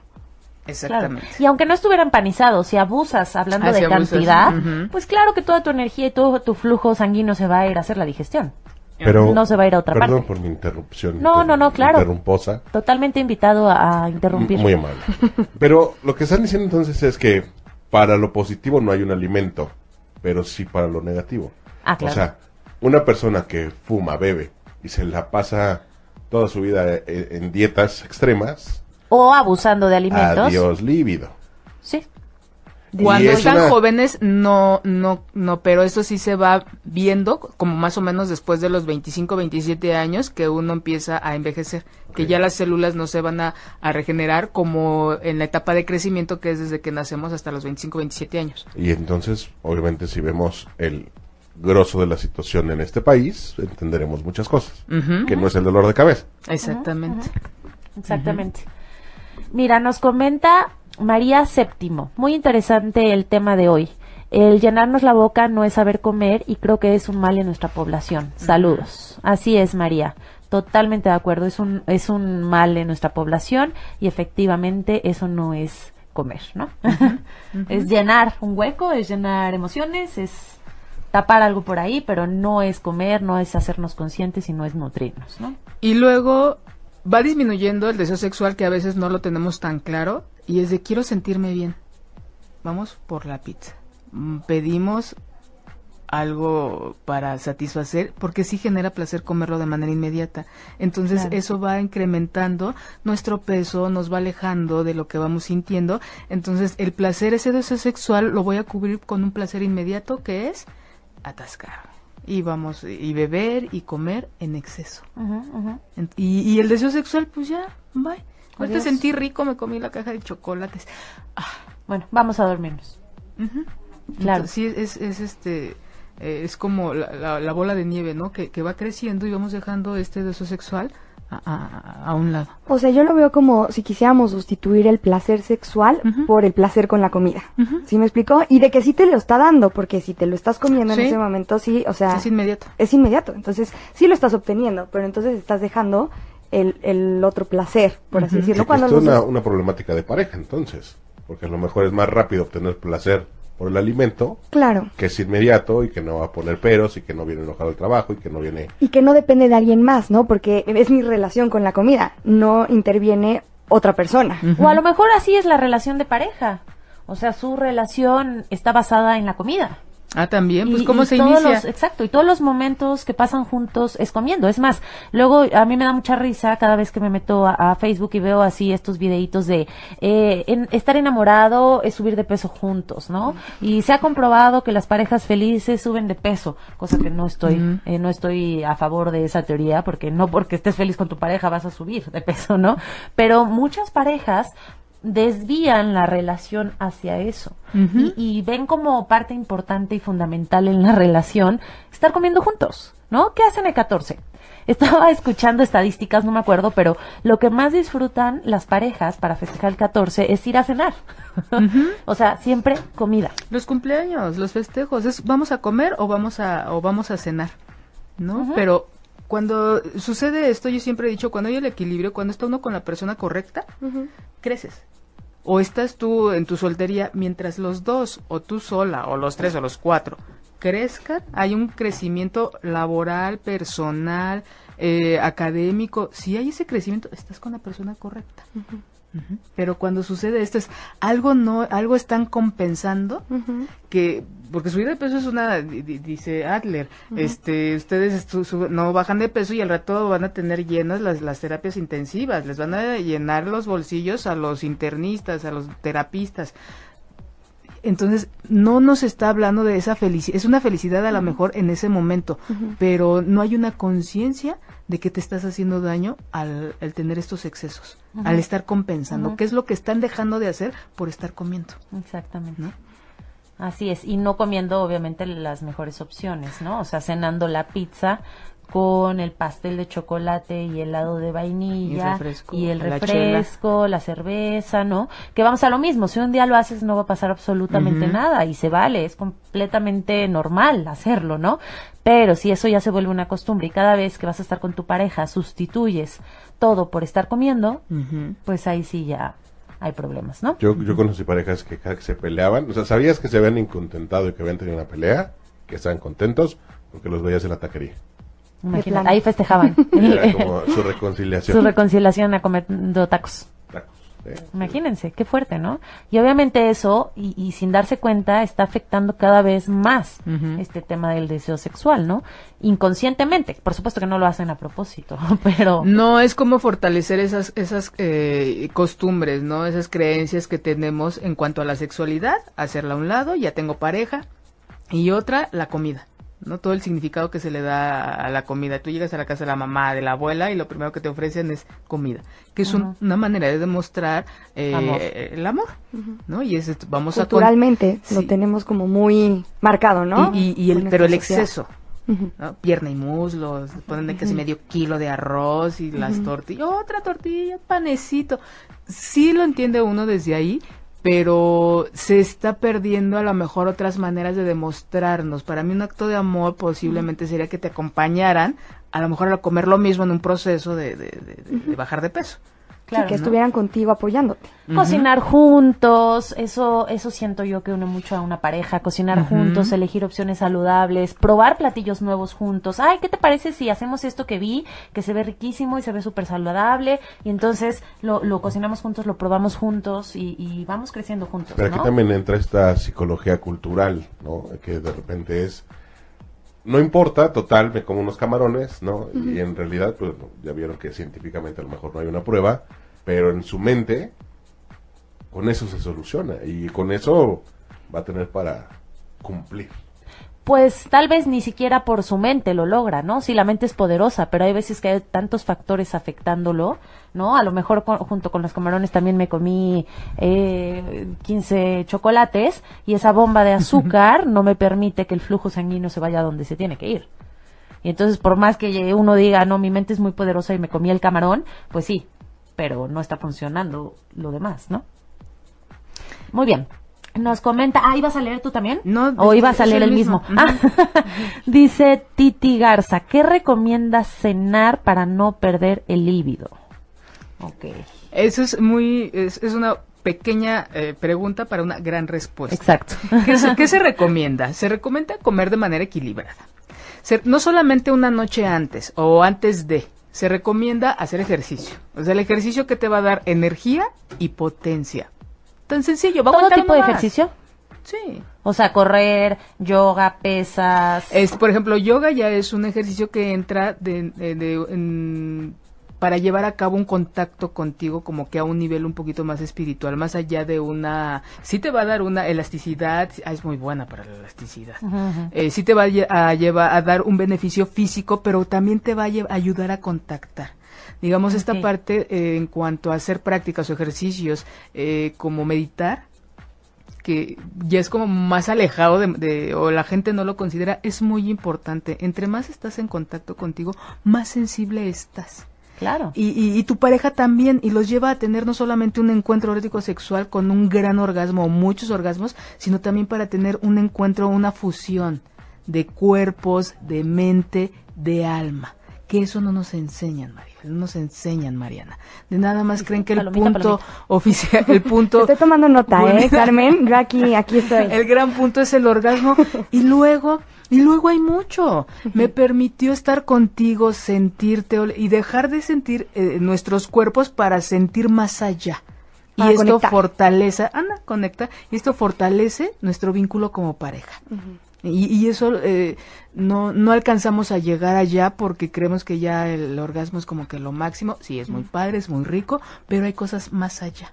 Claro. Exactamente. Y aunque no estuvieran panizados, si abusas hablando Ah, si de abusas, cantidad, pues claro que toda tu energía y todo tu flujo sanguíneo se va a ir a hacer la digestión. Pero, No se va a ir a otra perdón parte. por mi interrupción. No, no, no, claro. Interrumposa. Totalmente invitado a, a interrumpir. Muy amable. Pero lo que están diciendo entonces es que para lo positivo no hay un alimento, pero sí para lo negativo. Ah, claro. O sea, una persona que fuma, bebe y se la pasa toda su vida eh, en dietas extremas, O abusando de alimentos. adiós líbido. Sí. Cuando es están una- jóvenes, no, no, no, pero eso sí se va viendo como más o menos después de los 25, 27 años que uno empieza a envejecer, que ya las células no se van a, a regenerar como en la etapa de crecimiento que es desde que nacemos hasta los 25, 27 años. Y entonces, obviamente, si vemos el grosso de la situación en este país, entenderemos muchas cosas. Que no es el dolor de cabeza. Exactamente. Exactamente. Mira, nos comenta María Séptimo. Muy interesante el tema de hoy. El llenarnos la boca no es saber comer y creo que es un mal en nuestra población. Saludos. Así es, María. Totalmente de acuerdo, es un, es un mal en nuestra población y efectivamente eso no es comer, ¿no? es llenar un hueco, es llenar emociones, es tapar algo por ahí, pero no es comer, no es hacernos conscientes y no es nutrirnos, ¿no? Y luego va disminuyendo el deseo sexual que a veces no lo tenemos tan claro y es de quiero sentirme bien. Vamos por la pizza. Mm, Pedimos algo para satisfacer porque sí genera placer comerlo de manera inmediata. Entonces Claro. eso va incrementando nuestro peso, nos va alejando de lo que vamos sintiendo. Entonces el placer, ese deseo sexual, lo voy a cubrir con un placer inmediato que es atascar. Y vamos, y beber y comer en exceso. Ujú. En- Y, y el deseo sexual, pues ya, bye. Ahorita Adiós. sentí rico, me comí la caja de chocolates. Bueno, vamos a dormirnos. Claro. Entonces, sí, es, es este, eh, es como la, la- la bola de nieve, ¿no? Que, que va creciendo y vamos dejando este deseo sexual a, a- a un lado. O sea, yo lo veo como si quisiéramos sustituir el placer sexual por el placer con la comida. Ujú. ¿Sí me explicó? Y de que sí te lo está dando, porque si te lo estás comiendo Sí. en ese momento, sí, o sea, Es inmediato. es inmediato. Entonces, sí lo estás obteniendo, pero entonces estás dejando el, el otro placer, por así decirlo. Cuando es una, una problemática de pareja, entonces. Porque a lo mejor es más rápido obtener placer por el alimento, Claro. que es inmediato y que no va a poner peros y que no viene enojado al trabajo y que no viene... Y que no depende de alguien más, ¿no? Porque es mi relación con la comida, no interviene otra persona. O a lo mejor así es la relación de pareja. O sea, su relación está basada en la comida. Ah, también, pues Y- cómo y se inicia. los- exacto, y todos los momentos que pasan juntos es comiendo. Es más, luego a mí me da mucha risa cada vez que me meto a, a Facebook y veo así estos videitos de eh, en- estar enamorado es subir de peso juntos, ¿no? Y se ha comprobado que las parejas felices suben de peso, cosa que no estoy, Ujú. eh, no estoy a favor de esa teoría, porque no porque estés feliz con tu pareja vas a subir de peso, ¿no? Pero muchas parejas desvían la relación hacia eso y, y ven como parte importante y fundamental en la relación estar comiendo juntos, ¿no? ¿Qué hacen el 14? Estaba escuchando estadísticas, no me acuerdo, pero lo que más disfrutan las parejas para festejar el 14 es ir a cenar. o sea, siempre comida. Los cumpleaños, los festejos, es vamos a comer o vamos a o vamos a cenar, ¿no? Pero cuando sucede esto, yo siempre he dicho, cuando hay el equilibrio, cuando está uno con la persona correcta, creces. O estás tú en tu soltería, mientras los dos, o tú sola, o los tres, o los cuatro, crezcan, hay un crecimiento laboral, personal, eh, académico. Si hay ese crecimiento, estás con la persona correcta. Pero cuando sucede esto es algo no, algo están compensando que porque subir de peso es una di- di- dice Adler este ustedes no bajan de peso y al rato van a tener llenas las, las terapias intensivas les van a llenar los bolsillos a los internistas a los terapistas entonces no nos está hablando de esa felicidad es una felicidad a lo mejor en ese momento pero no hay una conciencia de que te estás haciendo daño al, al tener estos excesos al estar compensando Ujú. qué es lo que están dejando de hacer por estar comiendo Exactamente. ¿no? Así es, y no comiendo obviamente las mejores opciones, ¿no? O sea, cenando la pizza con el pastel de chocolate y helado de vainilla Y refresco, y el refresco, la, cerveza, ¿no? Que vamos a lo mismo, si un día lo haces no va a pasar absolutamente nada y se vale, es completamente normal hacerlo, ¿no? Pero si eso ya se vuelve una costumbre y cada vez que vas a estar con tu pareja sustituyes todo por estar comiendo, pues ahí sí ya hay problemas, ¿no? Yo, yo conocí parejas que cada que se peleaban, o sea, sabías que se habían incontentado y que habían tenido una pelea, que estaban contentos, porque los veías en la taquería. Imagínate, ahí festejaban. Era como su reconciliación. su reconciliación a comiendo tacos. Tacos. Imagínense, qué fuerte, ¿no? Y obviamente eso, y, y sin darse cuenta, está afectando cada vez más este tema del deseo sexual, ¿no? Inconscientemente. Por supuesto que no lo hacen a propósito, pero... No, es como fortalecer esas, esas eh, costumbres, ¿no? Esas creencias que tenemos en cuanto a la sexualidad, hacerla a un lado, ya tengo pareja, y otra, la comida, ¿no? Todo el significado que se le da a la comida. Tú llegas a la casa de la mamá, de la abuela, y lo primero que te ofrecen es comida, que es un- una manera de demostrar eh, Amor. el amor, ¿no? Y es, vamos a... con- Culturalmente lo Sí. tenemos como muy marcado, ¿no? Y, y- y el, pero el sociedad. exceso. Pierna y muslos, ponen de casi medio kilo de arroz y las tortillas, otra tortilla, panecito. Sí lo entiende uno desde ahí, pero se está perdiendo a lo mejor otras maneras de demostrarnos. Para mí un acto de amor posiblemente sería que te acompañaran, a lo mejor a comer lo mismo en un proceso de, de, de- de bajar de peso. Sí, que estuvieran contigo apoyándote. Cocinar juntos, eso, eso siento yo que une mucho a una pareja, cocinar juntos, elegir opciones saludables, probar platillos nuevos juntos. Ay, ¿qué te parece si hacemos esto que vi, que se ve riquísimo y se ve súper saludable? Y entonces lo, lo cocinamos juntos, lo probamos juntos y, y vamos creciendo juntos, Pero aquí ¿no? también entra esta psicología cultural, ¿no? Que de repente es, no importa, total, me como unos camarones, ¿no? Y en realidad, pues ya vieron que científicamente a lo mejor no hay una prueba, pero en su mente, con eso se soluciona y con eso va a tener para cumplir. Pues tal vez ni siquiera por su mente lo logra, ¿no? Sí, la mente es poderosa, pero hay veces que hay tantos factores afectándolo, ¿no? A lo mejor con- junto con los camarones también me comí eh, 15 chocolates y esa bomba de azúcar no me permite que el flujo sanguíneo se vaya donde se tiene que ir. Y entonces, por más que uno diga, no, mi mente es muy poderosa y me comí el camarón, pues sí, pero no está funcionando lo demás, ¿no? Muy bien. Nos comenta, ah, ¿ibas a leer tú también? No, o ibas a leer el el mismo. mismo. Ah, Dice Titi Garza, ¿qué recomiendas cenar para no perder el líbido? Ok, Eso es muy, es, es una pequeña eh, pregunta para una gran respuesta. exacto. ¿Qué se, qué se recomienda? Se recomienda comer de manera equilibrada. Se- no solamente una noche antes o antes de, se recomienda hacer ejercicio. O sea, el ejercicio que te va a dar energía y potencia. Tan sencillo, va a ¿Todo tipo de más. ejercicio? Sí. O sea, correr, yoga, pesas. Es, por ejemplo, yoga ya es un ejercicio que entra de, de- de- en- para llevar a cabo un contacto contigo como que a un nivel un poquito más espiritual, más allá de una... Sí te va a dar una elasticidad, ah, es muy buena para la elasticidad. Eh, sí te va a, lle- a llevar a dar un beneficio físico, pero también te va a ayudar a contactar. Digamos, esta parte eh, en cuanto a hacer prácticas o ejercicios eh, como meditar, que ya es como más alejado de, de- o la gente no lo considera, es muy importante. Entre más estás en contacto contigo, más sensible estás. Claro. Y, y, y tu pareja también, y los lleva a tener no solamente un encuentro erótico sexual con un gran orgasmo o muchos orgasmos, sino también para tener un encuentro, una fusión de cuerpos, de mente, de alma. Que eso no nos enseñan, no nos enseñan, Mariana. De nada más creen que el Palomita, punto palomita. oficial, el punto... Estoy tomando nota, ¿eh, Carmen? Yo aquí, aquí estoy. el gran punto es el orgasmo y luego y luego hay mucho. Me permitió estar contigo, sentirte y dejar de sentir eh, nuestros cuerpos para sentir más allá. Y esto conectar. fortalece, Ana, conecta, y esto fortalece nuestro vínculo como pareja. Y, y eso eh, no, no alcanzamos a llegar allá porque creemos que ya el orgasmo es como que lo máximo. Sí, es muy padre, es muy rico, pero hay cosas más allá.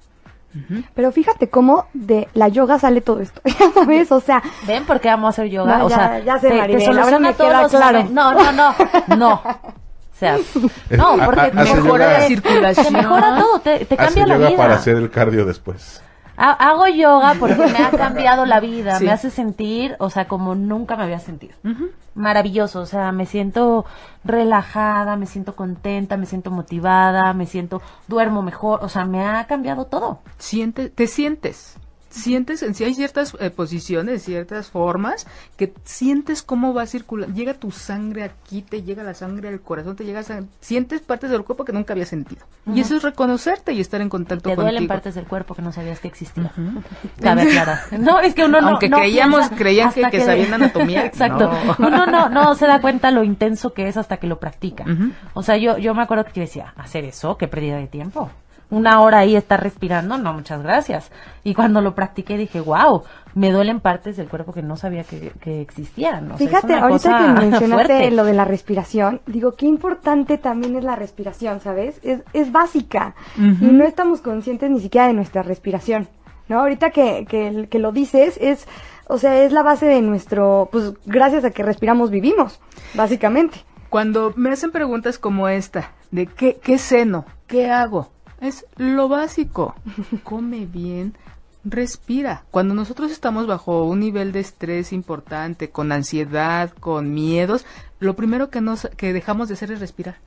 Pero fíjate cómo de la yoga sale todo esto, ya sabes, o sea, ¿Ven por qué vamos a hacer yoga? No, o ya- sea, ya sé, te- te, ahora me queda claro. No, no, no, no. O sea, no, porque Mejora yoga- la circulación. te mejora todo, te, te cambia la yoga vida. para hacer el cardio después. Ha- Hago yoga porque me ha cambiado la vida, Sí. me hace sentir, o sea, como nunca me había sentido. Maravilloso, o sea, me siento relajada, me siento contenta, me siento motivada, me siento, duermo mejor, o sea, me ha cambiado todo. siente, te sientes. Sientes, en sí hay ciertas eh, posiciones, ciertas formas que sientes cómo va a circular. Llega tu sangre aquí, te llega la sangre al corazón, te llega sang- sientes partes del cuerpo que nunca habías sentido. Y eso es reconocerte y estar en contacto Te contigo. duelen partes del cuerpo que no sabías que existían. Cabe aclarar. No, es que uno no. Aunque no creíamos- creían que- que sabían anatomía. Exacto. No. Uno no, no se da cuenta lo intenso que es hasta que lo practica. O sea, yo, yo me acuerdo que yo decía, hacer eso, qué pérdida de tiempo. Una hora ahí estar respirando, no, muchas gracias. Y cuando lo practiqué dije, wow, me duelen partes del cuerpo que no sabía que, que existían. O sea, es Fíjate, ahorita que mencionaste fuerte. lo de la respiración, digo, qué importante también es la respiración, ¿sabes? Es, es básica y no estamos conscientes ni siquiera de nuestra respiración, ¿no? Ahorita que, que, que lo dices, es, o sea, es la base de nuestro, pues gracias a que respiramos vivimos, básicamente. Cuando me hacen preguntas como esta, de qué, qué ceno, qué hago, es lo básico. Come bien, respira. Cuando nosotros estamos bajo un nivel de estrés importante, con ansiedad, con miedos, lo primero que nos que dejamos de hacer es respirar.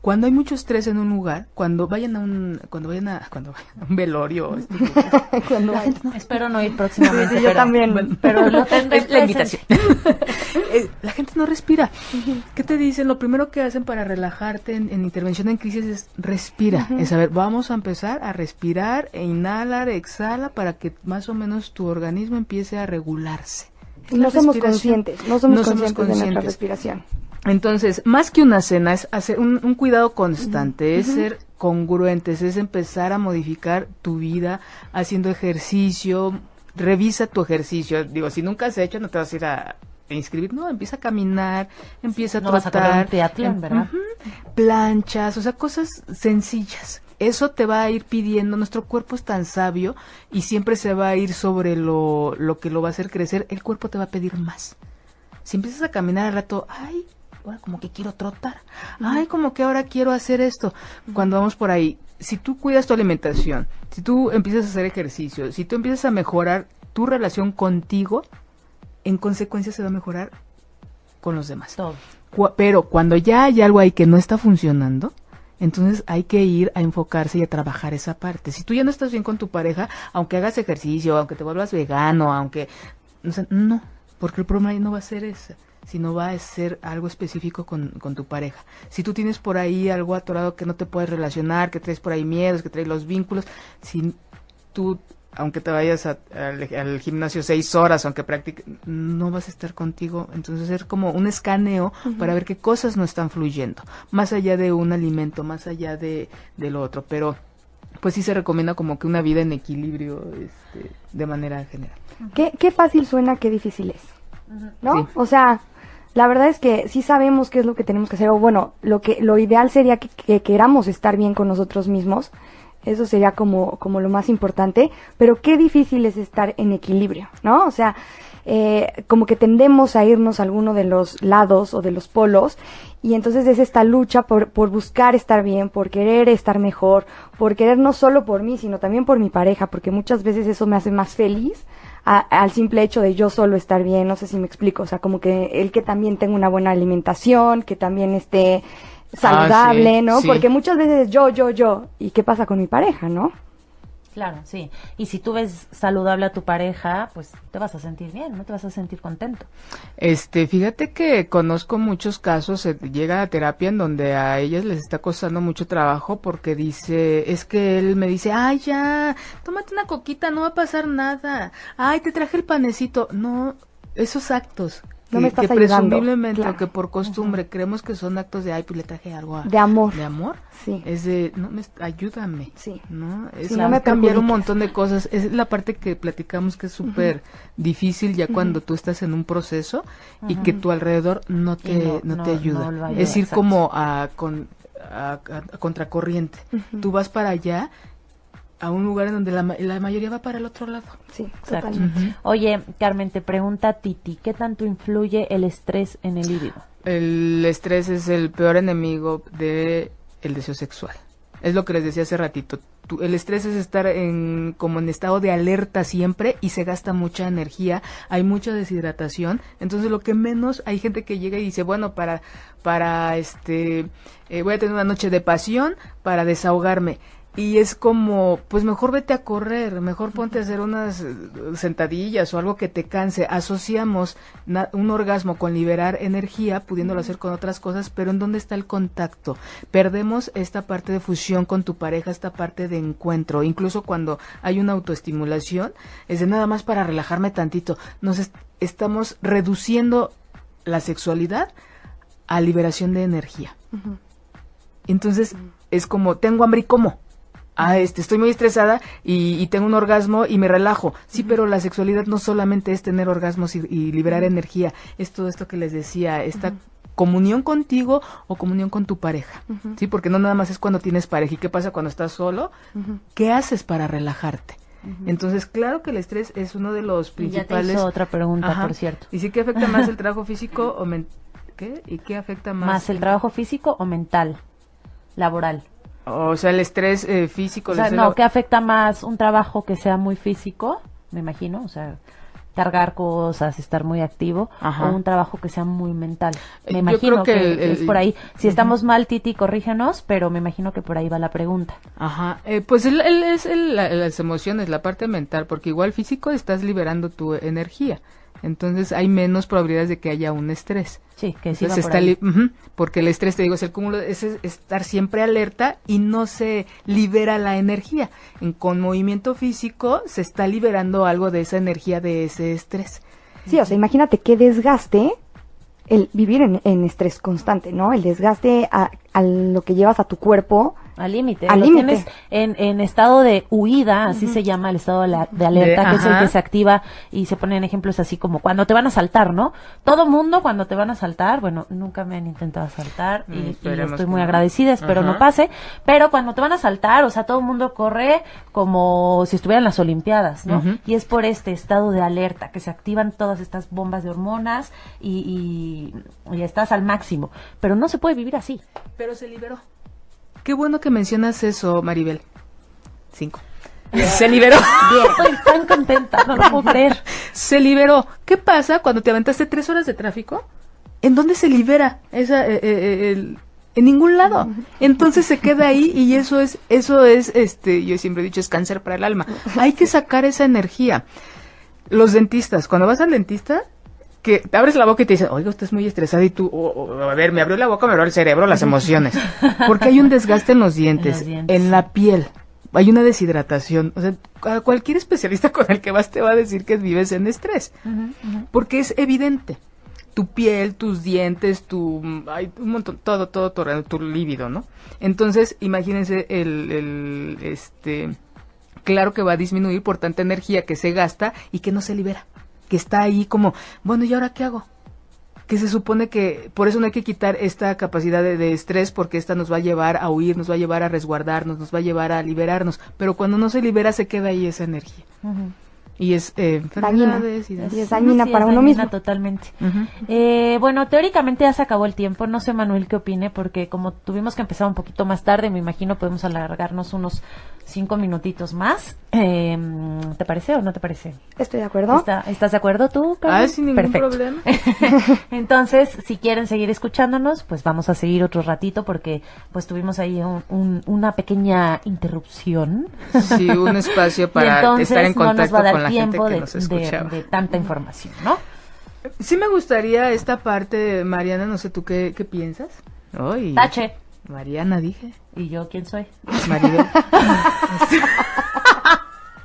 Cuando hay mucho estrés en un lugar, cuando vayan a un, cuando vayan a, cuando vayan a un velorio, este, Cuando hay- Espero no ir próximamente. Sí, yo pero- también. Pero lo tendré es la invitación. Eh, la gente no respira. ¿Qué te dicen? Lo primero que hacen para relajarte en, en intervención en crisis es respira. Es saber, vamos a empezar a respirar e inhalar, exhala para que más o menos tu organismo empiece a regularse. No somos conscientes, no somos No somos conscientes de nuestra conscientes. respiración. Entonces, más que una cena, es hacer un, un cuidado constante, es ser congruentes, es empezar a modificar tu vida haciendo ejercicio, revisa tu ejercicio. Digo, si nunca has hecho, no te vas a ir a inscribir, no, empieza a caminar, empieza a No vas a un em- ¿verdad? planchas, o sea, cosas sencillas. Eso te va a ir pidiendo, nuestro cuerpo es tan sabio y siempre se va a ir sobre lo, lo que lo va a hacer crecer, el cuerpo te va a pedir más. Si empiezas a caminar al rato, ay, ahora como que quiero trotar, ay, como que ahora quiero hacer esto. Cuando vamos por ahí, si tú cuidas tu alimentación, si tú empiezas a hacer ejercicio, si tú empiezas a mejorar tu relación contigo, en consecuencia se va a mejorar con los demás. Todo. Pero cuando ya hay algo ahí que no está funcionando, entonces hay que ir a enfocarse y a trabajar esa parte. Si tú ya no estás bien con tu pareja, aunque hagas ejercicio, aunque te vuelvas vegano, aunque... o sea, no, porque el problema ahí no va a ser ese, sino va a ser algo específico con, con tu pareja. Si tú tienes por ahí algo atorado que no te puedes relacionar, que traes por ahí miedos, que traes los vínculos, si tú aunque te vayas a- al, al gimnasio seis horas, aunque practiques, no vas a estar contigo. Entonces es como un escaneo para ver qué cosas no están fluyendo, más allá de un alimento, más allá de, de lo otro. Pero pues sí se recomienda como que una vida en equilibrio este, de manera general. Qué, qué fácil suena, qué difícil es. ¿No? Sí. O sea, la verdad es que sí sabemos qué es lo que tenemos que hacer. O bueno, lo que lo ideal sería que, que queramos estar bien con nosotros mismos. Eso sería como, como lo más importante. Pero qué difícil es estar en equilibrio, ¿no? O sea, eh, como que tendemos a irnos a alguno de los lados o de los polos. Y entonces es esta lucha por, por buscar estar bien, por querer estar mejor, por querer no solo por mí, sino también por mi pareja, porque muchas veces eso me hace más feliz a- al simple hecho de yo solo estar bien, no sé si me explico, o sea, como que el que también tenga una buena alimentación, que también esté saludable, Ah, sí, ¿no? sí. Porque muchas veces es yo, yo, yo, ¿y qué pasa con mi pareja, no? Claro, sí. Y si tú ves saludable a tu pareja, pues te vas a sentir bien, no te vas a sentir contento. Este, fíjate que conozco muchos casos, se llega a terapia en donde a ellas les está costando mucho trabajo porque dice, es que él me dice, ay ya, tómate una coquita, no va a pasar nada, ay te traje el panecito, no, esos actos. No que, me estás que ayudando, presumiblemente claro. o que por costumbre creemos que son actos de ay pues le traje algo a- De amor. de amor Sí. es de no me ayúdame Sí. no es Sí, no me cambiar un montón de cosas. Es la parte que platicamos que es súper difícil ya cuando tú estás en un proceso y que tu alrededor no te no- no, no- te ayuda. es ir exacto. como a, con, a, a- a contracorriente tú vas para allá a un lugar en donde la, ma- la mayoría va para el otro lado Sí, Exacto. totalmente. Oye, Carmen, te pregunta Titi, ¿qué tanto influye el estrés en el líbido? el estrés es el peor enemigo de el deseo sexual. Es lo que les decía hace ratito. Tú- el estrés es estar en como en estado de alerta siempre y se gasta mucha energía, hay mucha deshidratación. Entonces lo que menos hay gente que llega y dice, bueno, para para este eh, voy a tener una noche de pasión para desahogarme. Y es como, pues mejor vete a correr, mejor ponte a hacer unas eh, sentadillas o algo que te canse. Asociamos un orgasmo con liberar energía, pudiéndolo hacer con otras cosas, pero ¿en dónde está el contacto? Perdemos esta parte de fusión con tu pareja, esta parte de encuentro. Incluso cuando hay una autoestimulación, es de nada más para relajarme tantito. Nos est- estamos reduciendo la sexualidad a liberación de energía. Entonces es como, tengo hambre y como. Ah, este, estoy muy estresada y, y tengo un orgasmo y me relajo. Sí, pero la sexualidad no solamente es tener orgasmos y, y liberar energía, es todo esto que les decía, esta comunión contigo o comunión con tu pareja. Sí, porque no nada más es cuando tienes pareja. ¿Y qué pasa cuando estás solo? ¿Qué haces para relajarte? Entonces, claro que el estrés es uno de los Y ya te principales. hizo otra pregunta, Ajá. por cierto. ¿Y sí que afecta más el trabajo físico o men- ¿Qué? ¿Y qué afecta más? ¿Más el trabajo físico o mental? Laboral. O sea, el estrés eh, físico. O sea, no, ¿qué afecta más un trabajo que sea muy físico? Me imagino, o sea, cargar cosas, estar muy activo, Ajá. o un trabajo que sea muy mental. Eh, Me yo imagino creo que que, el- el- es por ahí. Si estamos mal, Titi, corrígenos, pero me imagino que por ahí va la pregunta. Ajá, eh, pues el, es la- las emociones, la parte mental, porque igual físico estás liberando tu energía, entonces hay menos probabilidades de que haya un estrés. Sí, que sí Entonces está ahí. porque el estrés, te digo, es el cúmulo, es es estar siempre alerta y no se libera la energía. En, con movimiento físico se está liberando algo de esa energía de ese estrés. Sí, o sea, imagínate qué desgaste el vivir en, en estrés constante, ¿no? El desgaste a, a lo que llevas a tu cuerpo. Al límite. Al Lo límite. tienes en, en estado de huida, así se llama el estado de, la- de alerta, De- que es el que se activa y se ponen ejemplos así como cuando te van a saltar, ¿no? Todo mundo cuando te van a saltar, bueno, nunca me han intentado asaltar Mm, y- estoy muy no. agradecida, espero no pase, pero cuando te van a saltar, o sea, todo el mundo corre como si estuvieran las Olimpiadas, ¿no? Y es por este estado de alerta que se activan todas estas bombas de hormonas y, y, y estás al máximo, pero no se puede vivir así. Pero se liberó. Qué bueno que mencionas eso, Maribel. Cinco. Se liberó. Estoy tan contenta, no lo puedo creer. se liberó. ¿Qué pasa cuando te aventaste tres horas de tráfico? ¿En dónde se libera esa eh, eh, el- en ningún lado. Entonces se queda ahí y eso es eso es este yo siempre he dicho es cáncer para el alma. Hay que sacar esa energía. Los dentistas, cuando vas al dentista que te abres la boca y te dicen, oiga, usted es muy estresada y tú, "Oh, oh, a ver, me abrió la boca, me abrió el cerebro, las emociones. Porque hay un desgaste en los dientes, En la piel. Hay una deshidratación. O sea, cualquier especialista con el que vas te va a decir que vives en estrés. Porque es evidente. Tu piel, tus dientes, tu... Hay un montón, todo, todo, todo, tu líbido, ¿no? Entonces, imagínense el, el, este... Claro que va a disminuir por tanta energía que se gasta y que no se libera. Que está ahí como, bueno, ¿y ahora qué hago? que se supone que por eso no hay que quitar esta capacidad de, de estrés porque esta nos va a llevar a huir, nos va a llevar a resguardarnos, nos va a llevar a liberarnos, pero cuando no se libera se queda ahí esa energía. Y es eh, Dañina. y es dañina Sí, para es uno dañina mismo. Totalmente. Eh, bueno, teóricamente ya se acabó el tiempo. No sé, Manuel, qué opine, porque como tuvimos que empezar un poquito más tarde, me imagino podemos alargarnos unos cinco minutitos más. Eh, ¿Te parece o no te parece? Estoy de acuerdo. ¿Está- ¿Estás de acuerdo tú, Carmen? Ah, sin ningún Perfecto. problema. Entonces, si quieren seguir escuchándonos, pues vamos a seguir otro ratito porque pues tuvimos ahí un- un- una pequeña interrupción. Sí, un espacio para entonces estar en no nos contacto va a dar con la tiempo que de, nos de- de tanta información, ¿no? Sí me gustaría esta parte, Mariana, no sé tú qué, qué piensas. Ay, Tache. Mariana, dije. ¿Y yo quién soy? Maribel.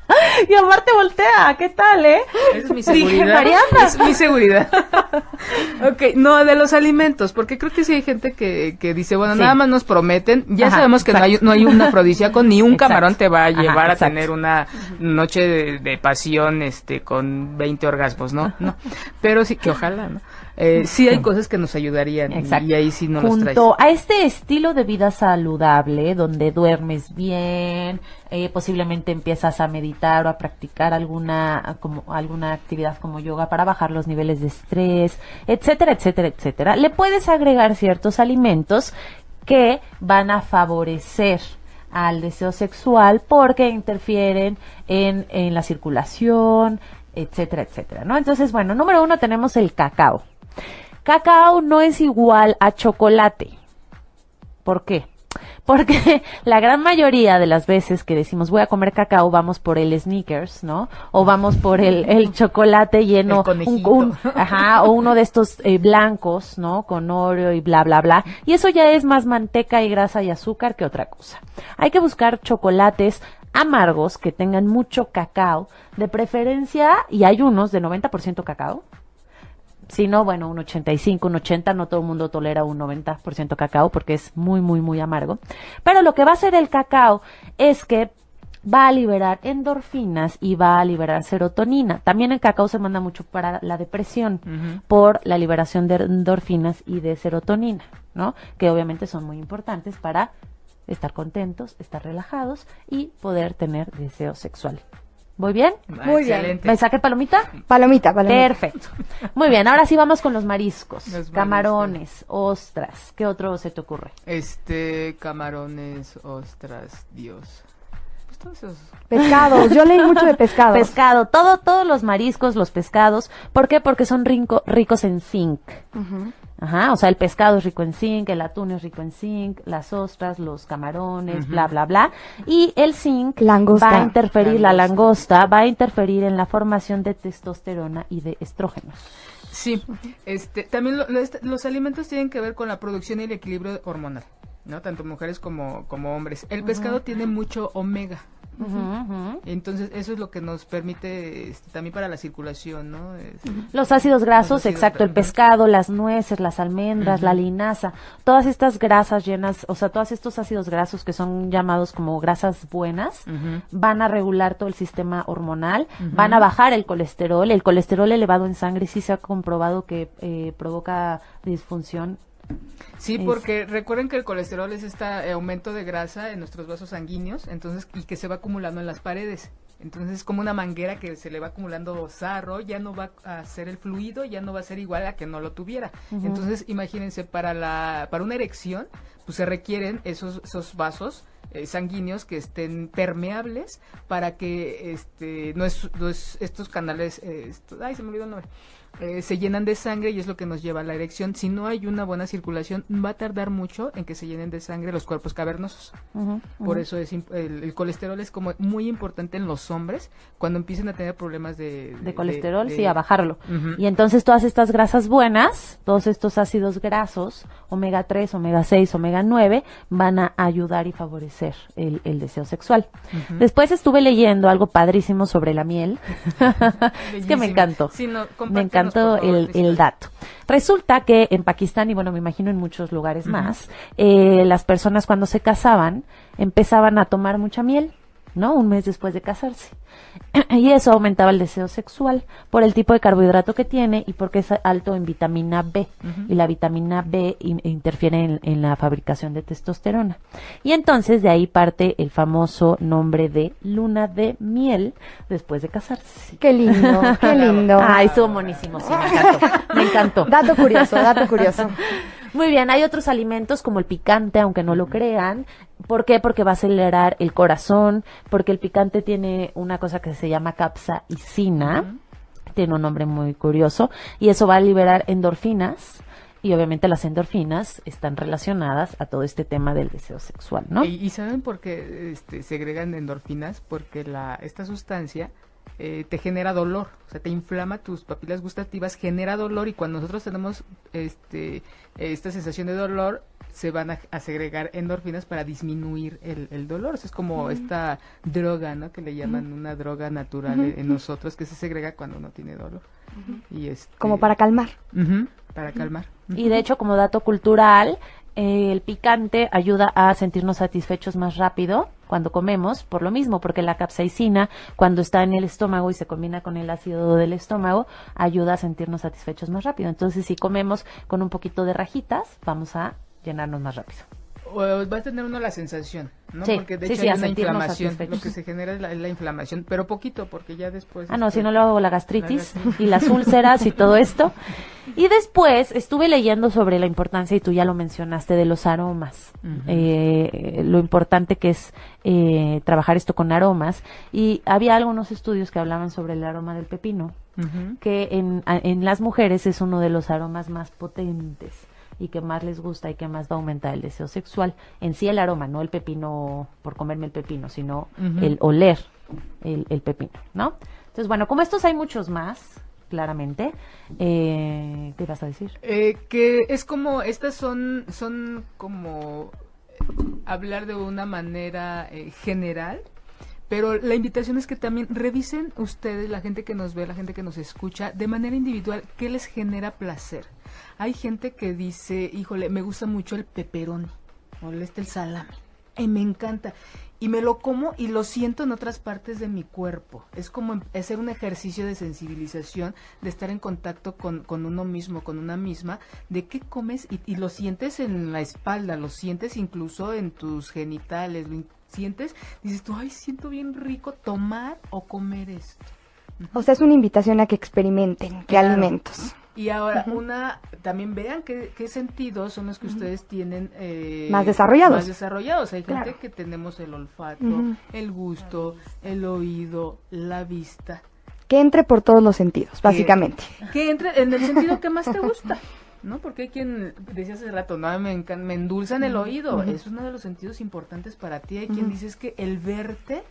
Y aparte voltea, ¿qué tal, eh? Es mi Dije, seguridad. Mariana. Es mi seguridad. ok, no, de los alimentos, porque creo que sí hay gente que, que dice, bueno, Sí. nada más nos prometen. Ya Ajá, sabemos que no hay, no hay un afrodisíaco, ni un Exacto. camarón te va a Ajá, llevar a exacto. tener una noche de, de pasión este con 20 orgasmos, ¿no? No. Pero sí, que ojalá, ¿no? Eh, sí hay cosas que nos ayudarían y- Exacto. y ahí sí no los traes. Junto a este estilo de vida saludable, donde duermes bien, eh, posiblemente empiezas a meditar o a practicar alguna, como, alguna actividad como yoga para bajar los niveles de estrés, etcétera, etcétera, etcétera, le puedes agregar ciertos alimentos que van a favorecer al deseo sexual porque interfieren en, en la circulación, etcétera, etcétera, ¿no? Entonces, bueno, número uno tenemos el cacao. Cacao no es igual a chocolate. ¿Por qué? Porque la gran mayoría de las veces que decimos voy a comer cacao, vamos por el sneakers, ¿no? O vamos por el, el chocolate lleno, El un- ajá, o uno de estos eh, blancos, ¿no? Con Oreo y bla, bla, bla. Y eso ya es más manteca y grasa y azúcar que otra cosa. Hay que buscar chocolates amargos que tengan mucho cacao, de preferencia, y hay unos de 90% cacao, si no, bueno, un 85, un 80, no todo el mundo tolera un 90% cacao porque es muy, muy, muy amargo. Pero lo que va a hacer el cacao es que va a liberar endorfinas y va a liberar serotonina. También el cacao se manda mucho para la depresión por la liberación de endorfinas y de serotonina, ¿no? Que obviamente son muy importantes para estar contentos, estar relajados y poder tener deseo sexual. ¿Voy bien? Muy bien. Excelente. ¿Me saqué palomita? Palomita, palomita. Perfecto. Muy bien, ahora sí vamos con los mariscos. Los Camarones, ostras. ¿Qué otro se te ocurre? Este, camarones, ostras, Dios. Esos. Pescados, yo leí mucho de pescados. Pescado, todo, todos los mariscos, los pescados. ¿Por qué? Porque son rico- ricos en zinc. Ajá, o sea, el pescado es rico en zinc, el atún es rico en zinc, las ostras, los camarones, bla, bla, bla. Y el zinc Langosta. va a interferir, la langosta va a interferir en la formación de testosterona y de estrógenos. Sí, este, también lo- lo- este- los alimentos tienen que ver con la producción y el equilibrio hormonal, ¿no? Tanto mujeres como, como hombres. El pescado tiene mucho omega. Entonces, eso es lo que nos permite este, también para la circulación, ¿no? Es- Los ácidos grasos, Los ácidos exacto, el pescado, las nueces, las almendras, la linaza, todas estas grasas llenas, o sea, todos estos ácidos grasos que son llamados como grasas buenas, van a regular todo el sistema hormonal, van a bajar el colesterol, el colesterol elevado en sangre sí se ha comprobado que eh, provoca disfunción. Sí, porque recuerden que el colesterol es este eh, aumento de grasa en nuestros vasos sanguíneos, entonces y que se va acumulando en las paredes. Entonces es como una manguera que se le va acumulando sarro, ya no va a ser el fluido, ya no va a ser igual a que no lo tuviera. Entonces imagínense para la para una erección, pues se requieren esos esos vasos eh, sanguíneos que estén permeables para que este no es, no es- estos canales eh, esto- ay se me olvidó el nombre eh, se llenan de sangre y es lo que nos lleva a la erección. Si no hay una buena circulación, va a tardar mucho en que se llenen de sangre los cuerpos cavernosos. Por eso es el, el colesterol es como muy importante en los hombres cuando empiecen a tener problemas de, de colesterol, de- sí, a bajarlo. Y entonces todas estas grasas buenas, todos estos ácidos grasos, omega 3, omega 6, omega 9, van a ayudar y favorecer el, el deseo sexual. Después estuve leyendo algo padrísimo sobre la miel. es que me encantó. Sí, no, me encantó el dato. Resulta que en Pakistán, y bueno, me imagino en muchos lugares más, eh, las personas cuando se casaban empezaban a tomar mucha miel, ¿no? Un mes después de casarse. y eso aumentaba el deseo sexual por el tipo de carbohidrato que tiene y porque es alto en vitamina B. Y la vitamina B in- interfiere en, en la fabricación de testosterona. Y entonces de ahí parte el famoso nombre de luna de miel después de casarse. Qué lindo, qué lindo. Ay, estuvo monísimo, sí, me encantó. Me encantó. Dato curioso, dato curioso. Muy bien, hay otros alimentos como el picante, aunque no lo crean. ¿Por qué? Porque va a acelerar el corazón, porque el picante tiene una cosa que se llama capsaicina, tiene un nombre muy curioso, y eso va a liberar endorfinas, y obviamente las endorfinas están relacionadas a todo este tema del deseo sexual, ¿no? ¿Y, y saben por qué este, segregan endorfinas? Porque la, esta sustancia eh, te genera dolor, o sea, te inflama tus papilas gustativas, genera dolor y cuando nosotros tenemos este, esta sensación de dolor, se van a, a segregar endorfinas para disminuir el, el dolor. O sea, es como esta droga, ¿no? Que le llaman una droga natural en- en nosotros que se segrega cuando uno tiene dolor. y este, Como para calmar. Para calmar. Y de hecho, como dato cultural, eh, el picante ayuda a sentirnos satisfechos más rápido cuando comemos, por lo mismo, porque la capsaicina, cuando está en el estómago y se combina con el ácido del estómago, ayuda a sentirnos satisfechos más rápido. Entonces, si comemos con un poquito de rajitas, vamos a llenarnos más rápido. O va a tener uno la sensación, ¿no? Sí, porque de sí, hecho sí, hay una inflamación. Lo que se genera es la, es la inflamación, pero poquito, porque ya después. Ah, no, este, si no la gastritis La gastritis. y las úlceras y todo esto. Y después estuve leyendo sobre la importancia, y tú ya lo mencionaste, de los aromas. Eh, lo importante que es eh, trabajar esto con aromas. Y había algunos estudios que hablaban sobre el aroma del pepino, que en, en las mujeres es uno de los aromas más potentes y que más les gusta y que más va a aumentar el deseo sexual. En sí el aroma, no el pepino por comerme el pepino, sino el oler el, el pepino, ¿no? Entonces, bueno, como estos hay muchos más, claramente, eh, ¿qué vas a decir? Eh, que es como, estas son, son como eh, hablar de una manera eh, general, pero la invitación es que también revisen ustedes, la gente que nos ve, la gente que nos escucha, de manera individual, qué les genera placer. Hay gente que dice, híjole, me gusta mucho el peperoni, o el este el salami, y me encanta. Y me lo como y lo siento en otras partes de mi cuerpo. Es como em- hacer un ejercicio de sensibilización, de estar en contacto con, con uno mismo, con una misma, de qué comes y, y lo sientes en la espalda, lo sientes incluso en tus genitales, lo sientes, dices tú, ay, siento bien rico tomar o comer esto. O sea, es una invitación a que experimenten qué Claro. alimentos. Y ahora, una, también vean qué, qué sentidos son los que ustedes tienen eh, Más desarrollados. Más desarrollados. Hay gente que tenemos el olfato, el gusto, el oído, la vista. Que entre por todos los sentidos, básicamente. Que entre en el sentido que más te gusta. ¿No? Porque hay quien, decía hace rato, no, me, encan- me endulzan el oído. Eso es uno de los sentidos importantes para ti. Hay quien dice es que el verte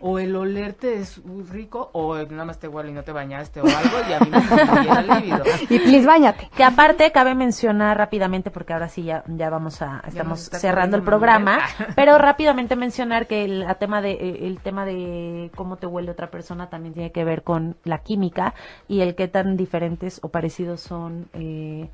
o el olerte es uh, rico o el nada más te huele y no te bañaste o algo y a mí me el líbido. Y please, bañate. Que aparte cabe mencionar rápidamente, porque ahora sí ya, ya vamos a, estamos cerrando el programa, pero rápidamente mencionar que el, a tema de, eh, el tema de cómo te huele otra persona también tiene que ver con la química y el qué tan diferentes o parecidos son eh,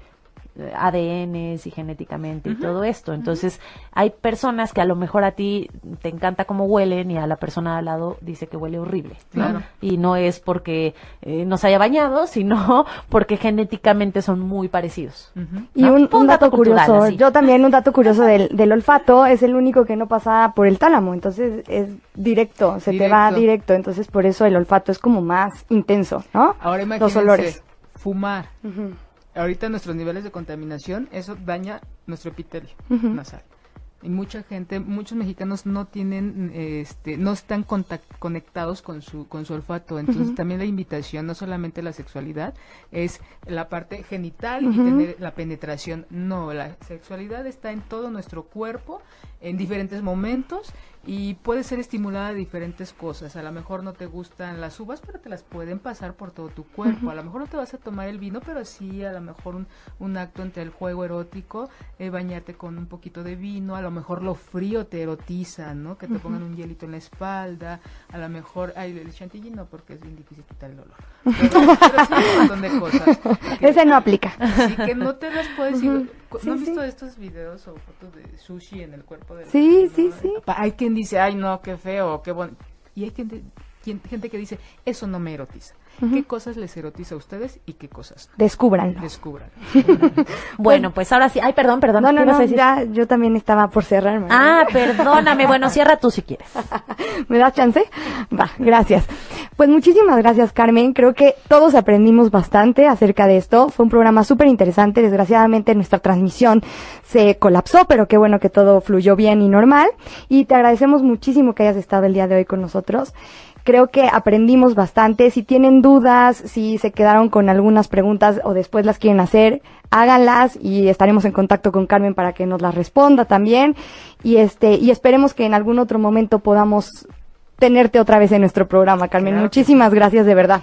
ADNs y genéticamente y todo esto. Entonces, hay personas que a lo mejor a ti te encanta cómo huelen y a la persona al lado dice que huele horrible. ¿no? Claro. Y no es porque eh, nos haya bañado, sino porque genéticamente son muy parecidos. Y ¿no? un, dato curioso, yo también un dato curioso del, del olfato, es el único que no pasa por el tálamo, entonces es directo, se te va Directo. entonces por eso el olfato es como más intenso, ¿no? Ahora Los olores. fumar. Ahorita nuestros niveles de contaminación, eso daña nuestro epitelio nasal. Y mucha gente, muchos mexicanos no tienen, este, no están conectados con su, con su olfato. Entonces también la invitación, no solamente la sexualidad, es la parte genital y tener la penetración. No, la sexualidad está en todo nuestro cuerpo, en diferentes momentos y puede ser estimulada de diferentes cosas. A lo mejor no te gustan las uvas, pero te las pueden pasar por todo tu cuerpo. A lo mejor no te vas a tomar el vino, pero sí a lo mejor un, un acto entre el juego erótico, eh, bañarte con un poquito de vino, a lo mejor lo frío te erotiza, ¿no? Que te pongan un hielito en la espalda, a lo mejor, ay, el chantilly no, porque es bien difícil quitar el olor. Pero, pero sí un montón de cosas. Ese no aplica. Sí, que no te las puedes ir- ¿No has sí. visto estos videos o fotos de sushi en el cuerpo de Sí, sí, sí. Hay quien dice, ay, no, qué feo, qué bueno. Y hay gente, quien- gente que dice, eso no me erotiza. ¿Qué cosas les erotiza a ustedes y qué cosas no? Descúbranlo. Descubran. Bueno, pues ahora sí. Ay, perdón, perdón. No, no, ¿qué ibas a no, decir? ya, yo también estaba por cerrar. María. Ah, perdóname. Bueno, cierra tú si quieres. ¿Me das chance? Va, gracias. Pues muchísimas gracias, Carmen. Creo que todos aprendimos bastante acerca de esto. Fue un programa súper interesante. Desgraciadamente nuestra transmisión se colapsó, pero qué bueno que todo fluyó bien y normal. Y te agradecemos muchísimo que hayas estado el día de hoy con nosotros. Creo que aprendimos bastante. Si tienen dudas, si se quedaron con algunas preguntas o después las quieren hacer, háganlas y estaremos en contacto con Carmen para que nos las responda también. Y este, y esperemos que en algún otro momento podamos tenerte otra vez en nuestro programa, Carmen. Claro Muchísimas gracias de verdad.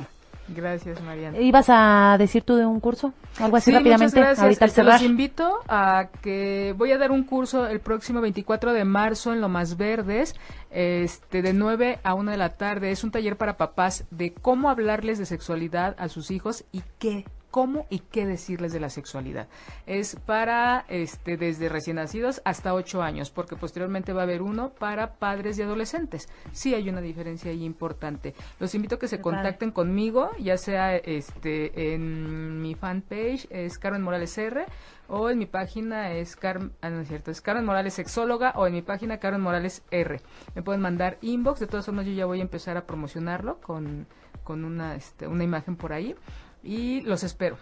Gracias, Mariana. ¿Ibas a decir tú de un curso? Algo así Sí, rápidamente, muchas gracias. Este. Los invito a que voy a dar un curso el próximo 24 de marzo en Lomas Verdes, este, de 9 a 1 de la tarde. Es un taller para papás de cómo hablarles de sexualidad a sus hijos y qué cómo y qué decirles de la sexualidad. Es para este desde recién nacidos hasta 8 años, porque posteriormente va a haber uno para padres y adolescentes. Sí hay una diferencia ahí importante. Los invito a que se contacten conmigo, ya sea este en mi fanpage es Carmen Morales R o en mi página es Carmen, ah, no es cierto, es Carmen Morales Sexóloga o en mi página Carmen Morales R. Me pueden mandar inbox, de todas formas yo ya voy a empezar a promocionarlo con, con una, este, una imagen por ahí y los espero.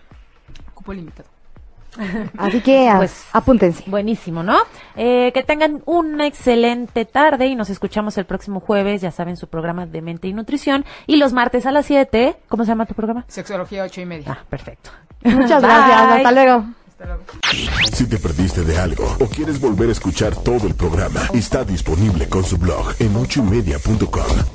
Cupo limitado. Así que a- Pues, apúntense. Buenísimo, ¿no? Eh, que tengan una excelente tarde y nos escuchamos el próximo jueves, ya saben, su programa de mente y nutrición. Y los martes a las 7, ¿cómo se llama tu programa? Sexología ocho y media. Ah, perfecto. Muchas Bye. gracias. Hasta luego. Hasta luego. Si te perdiste de algo o quieres volver a escuchar todo el programa, está disponible con su blog en ochoymedia.com.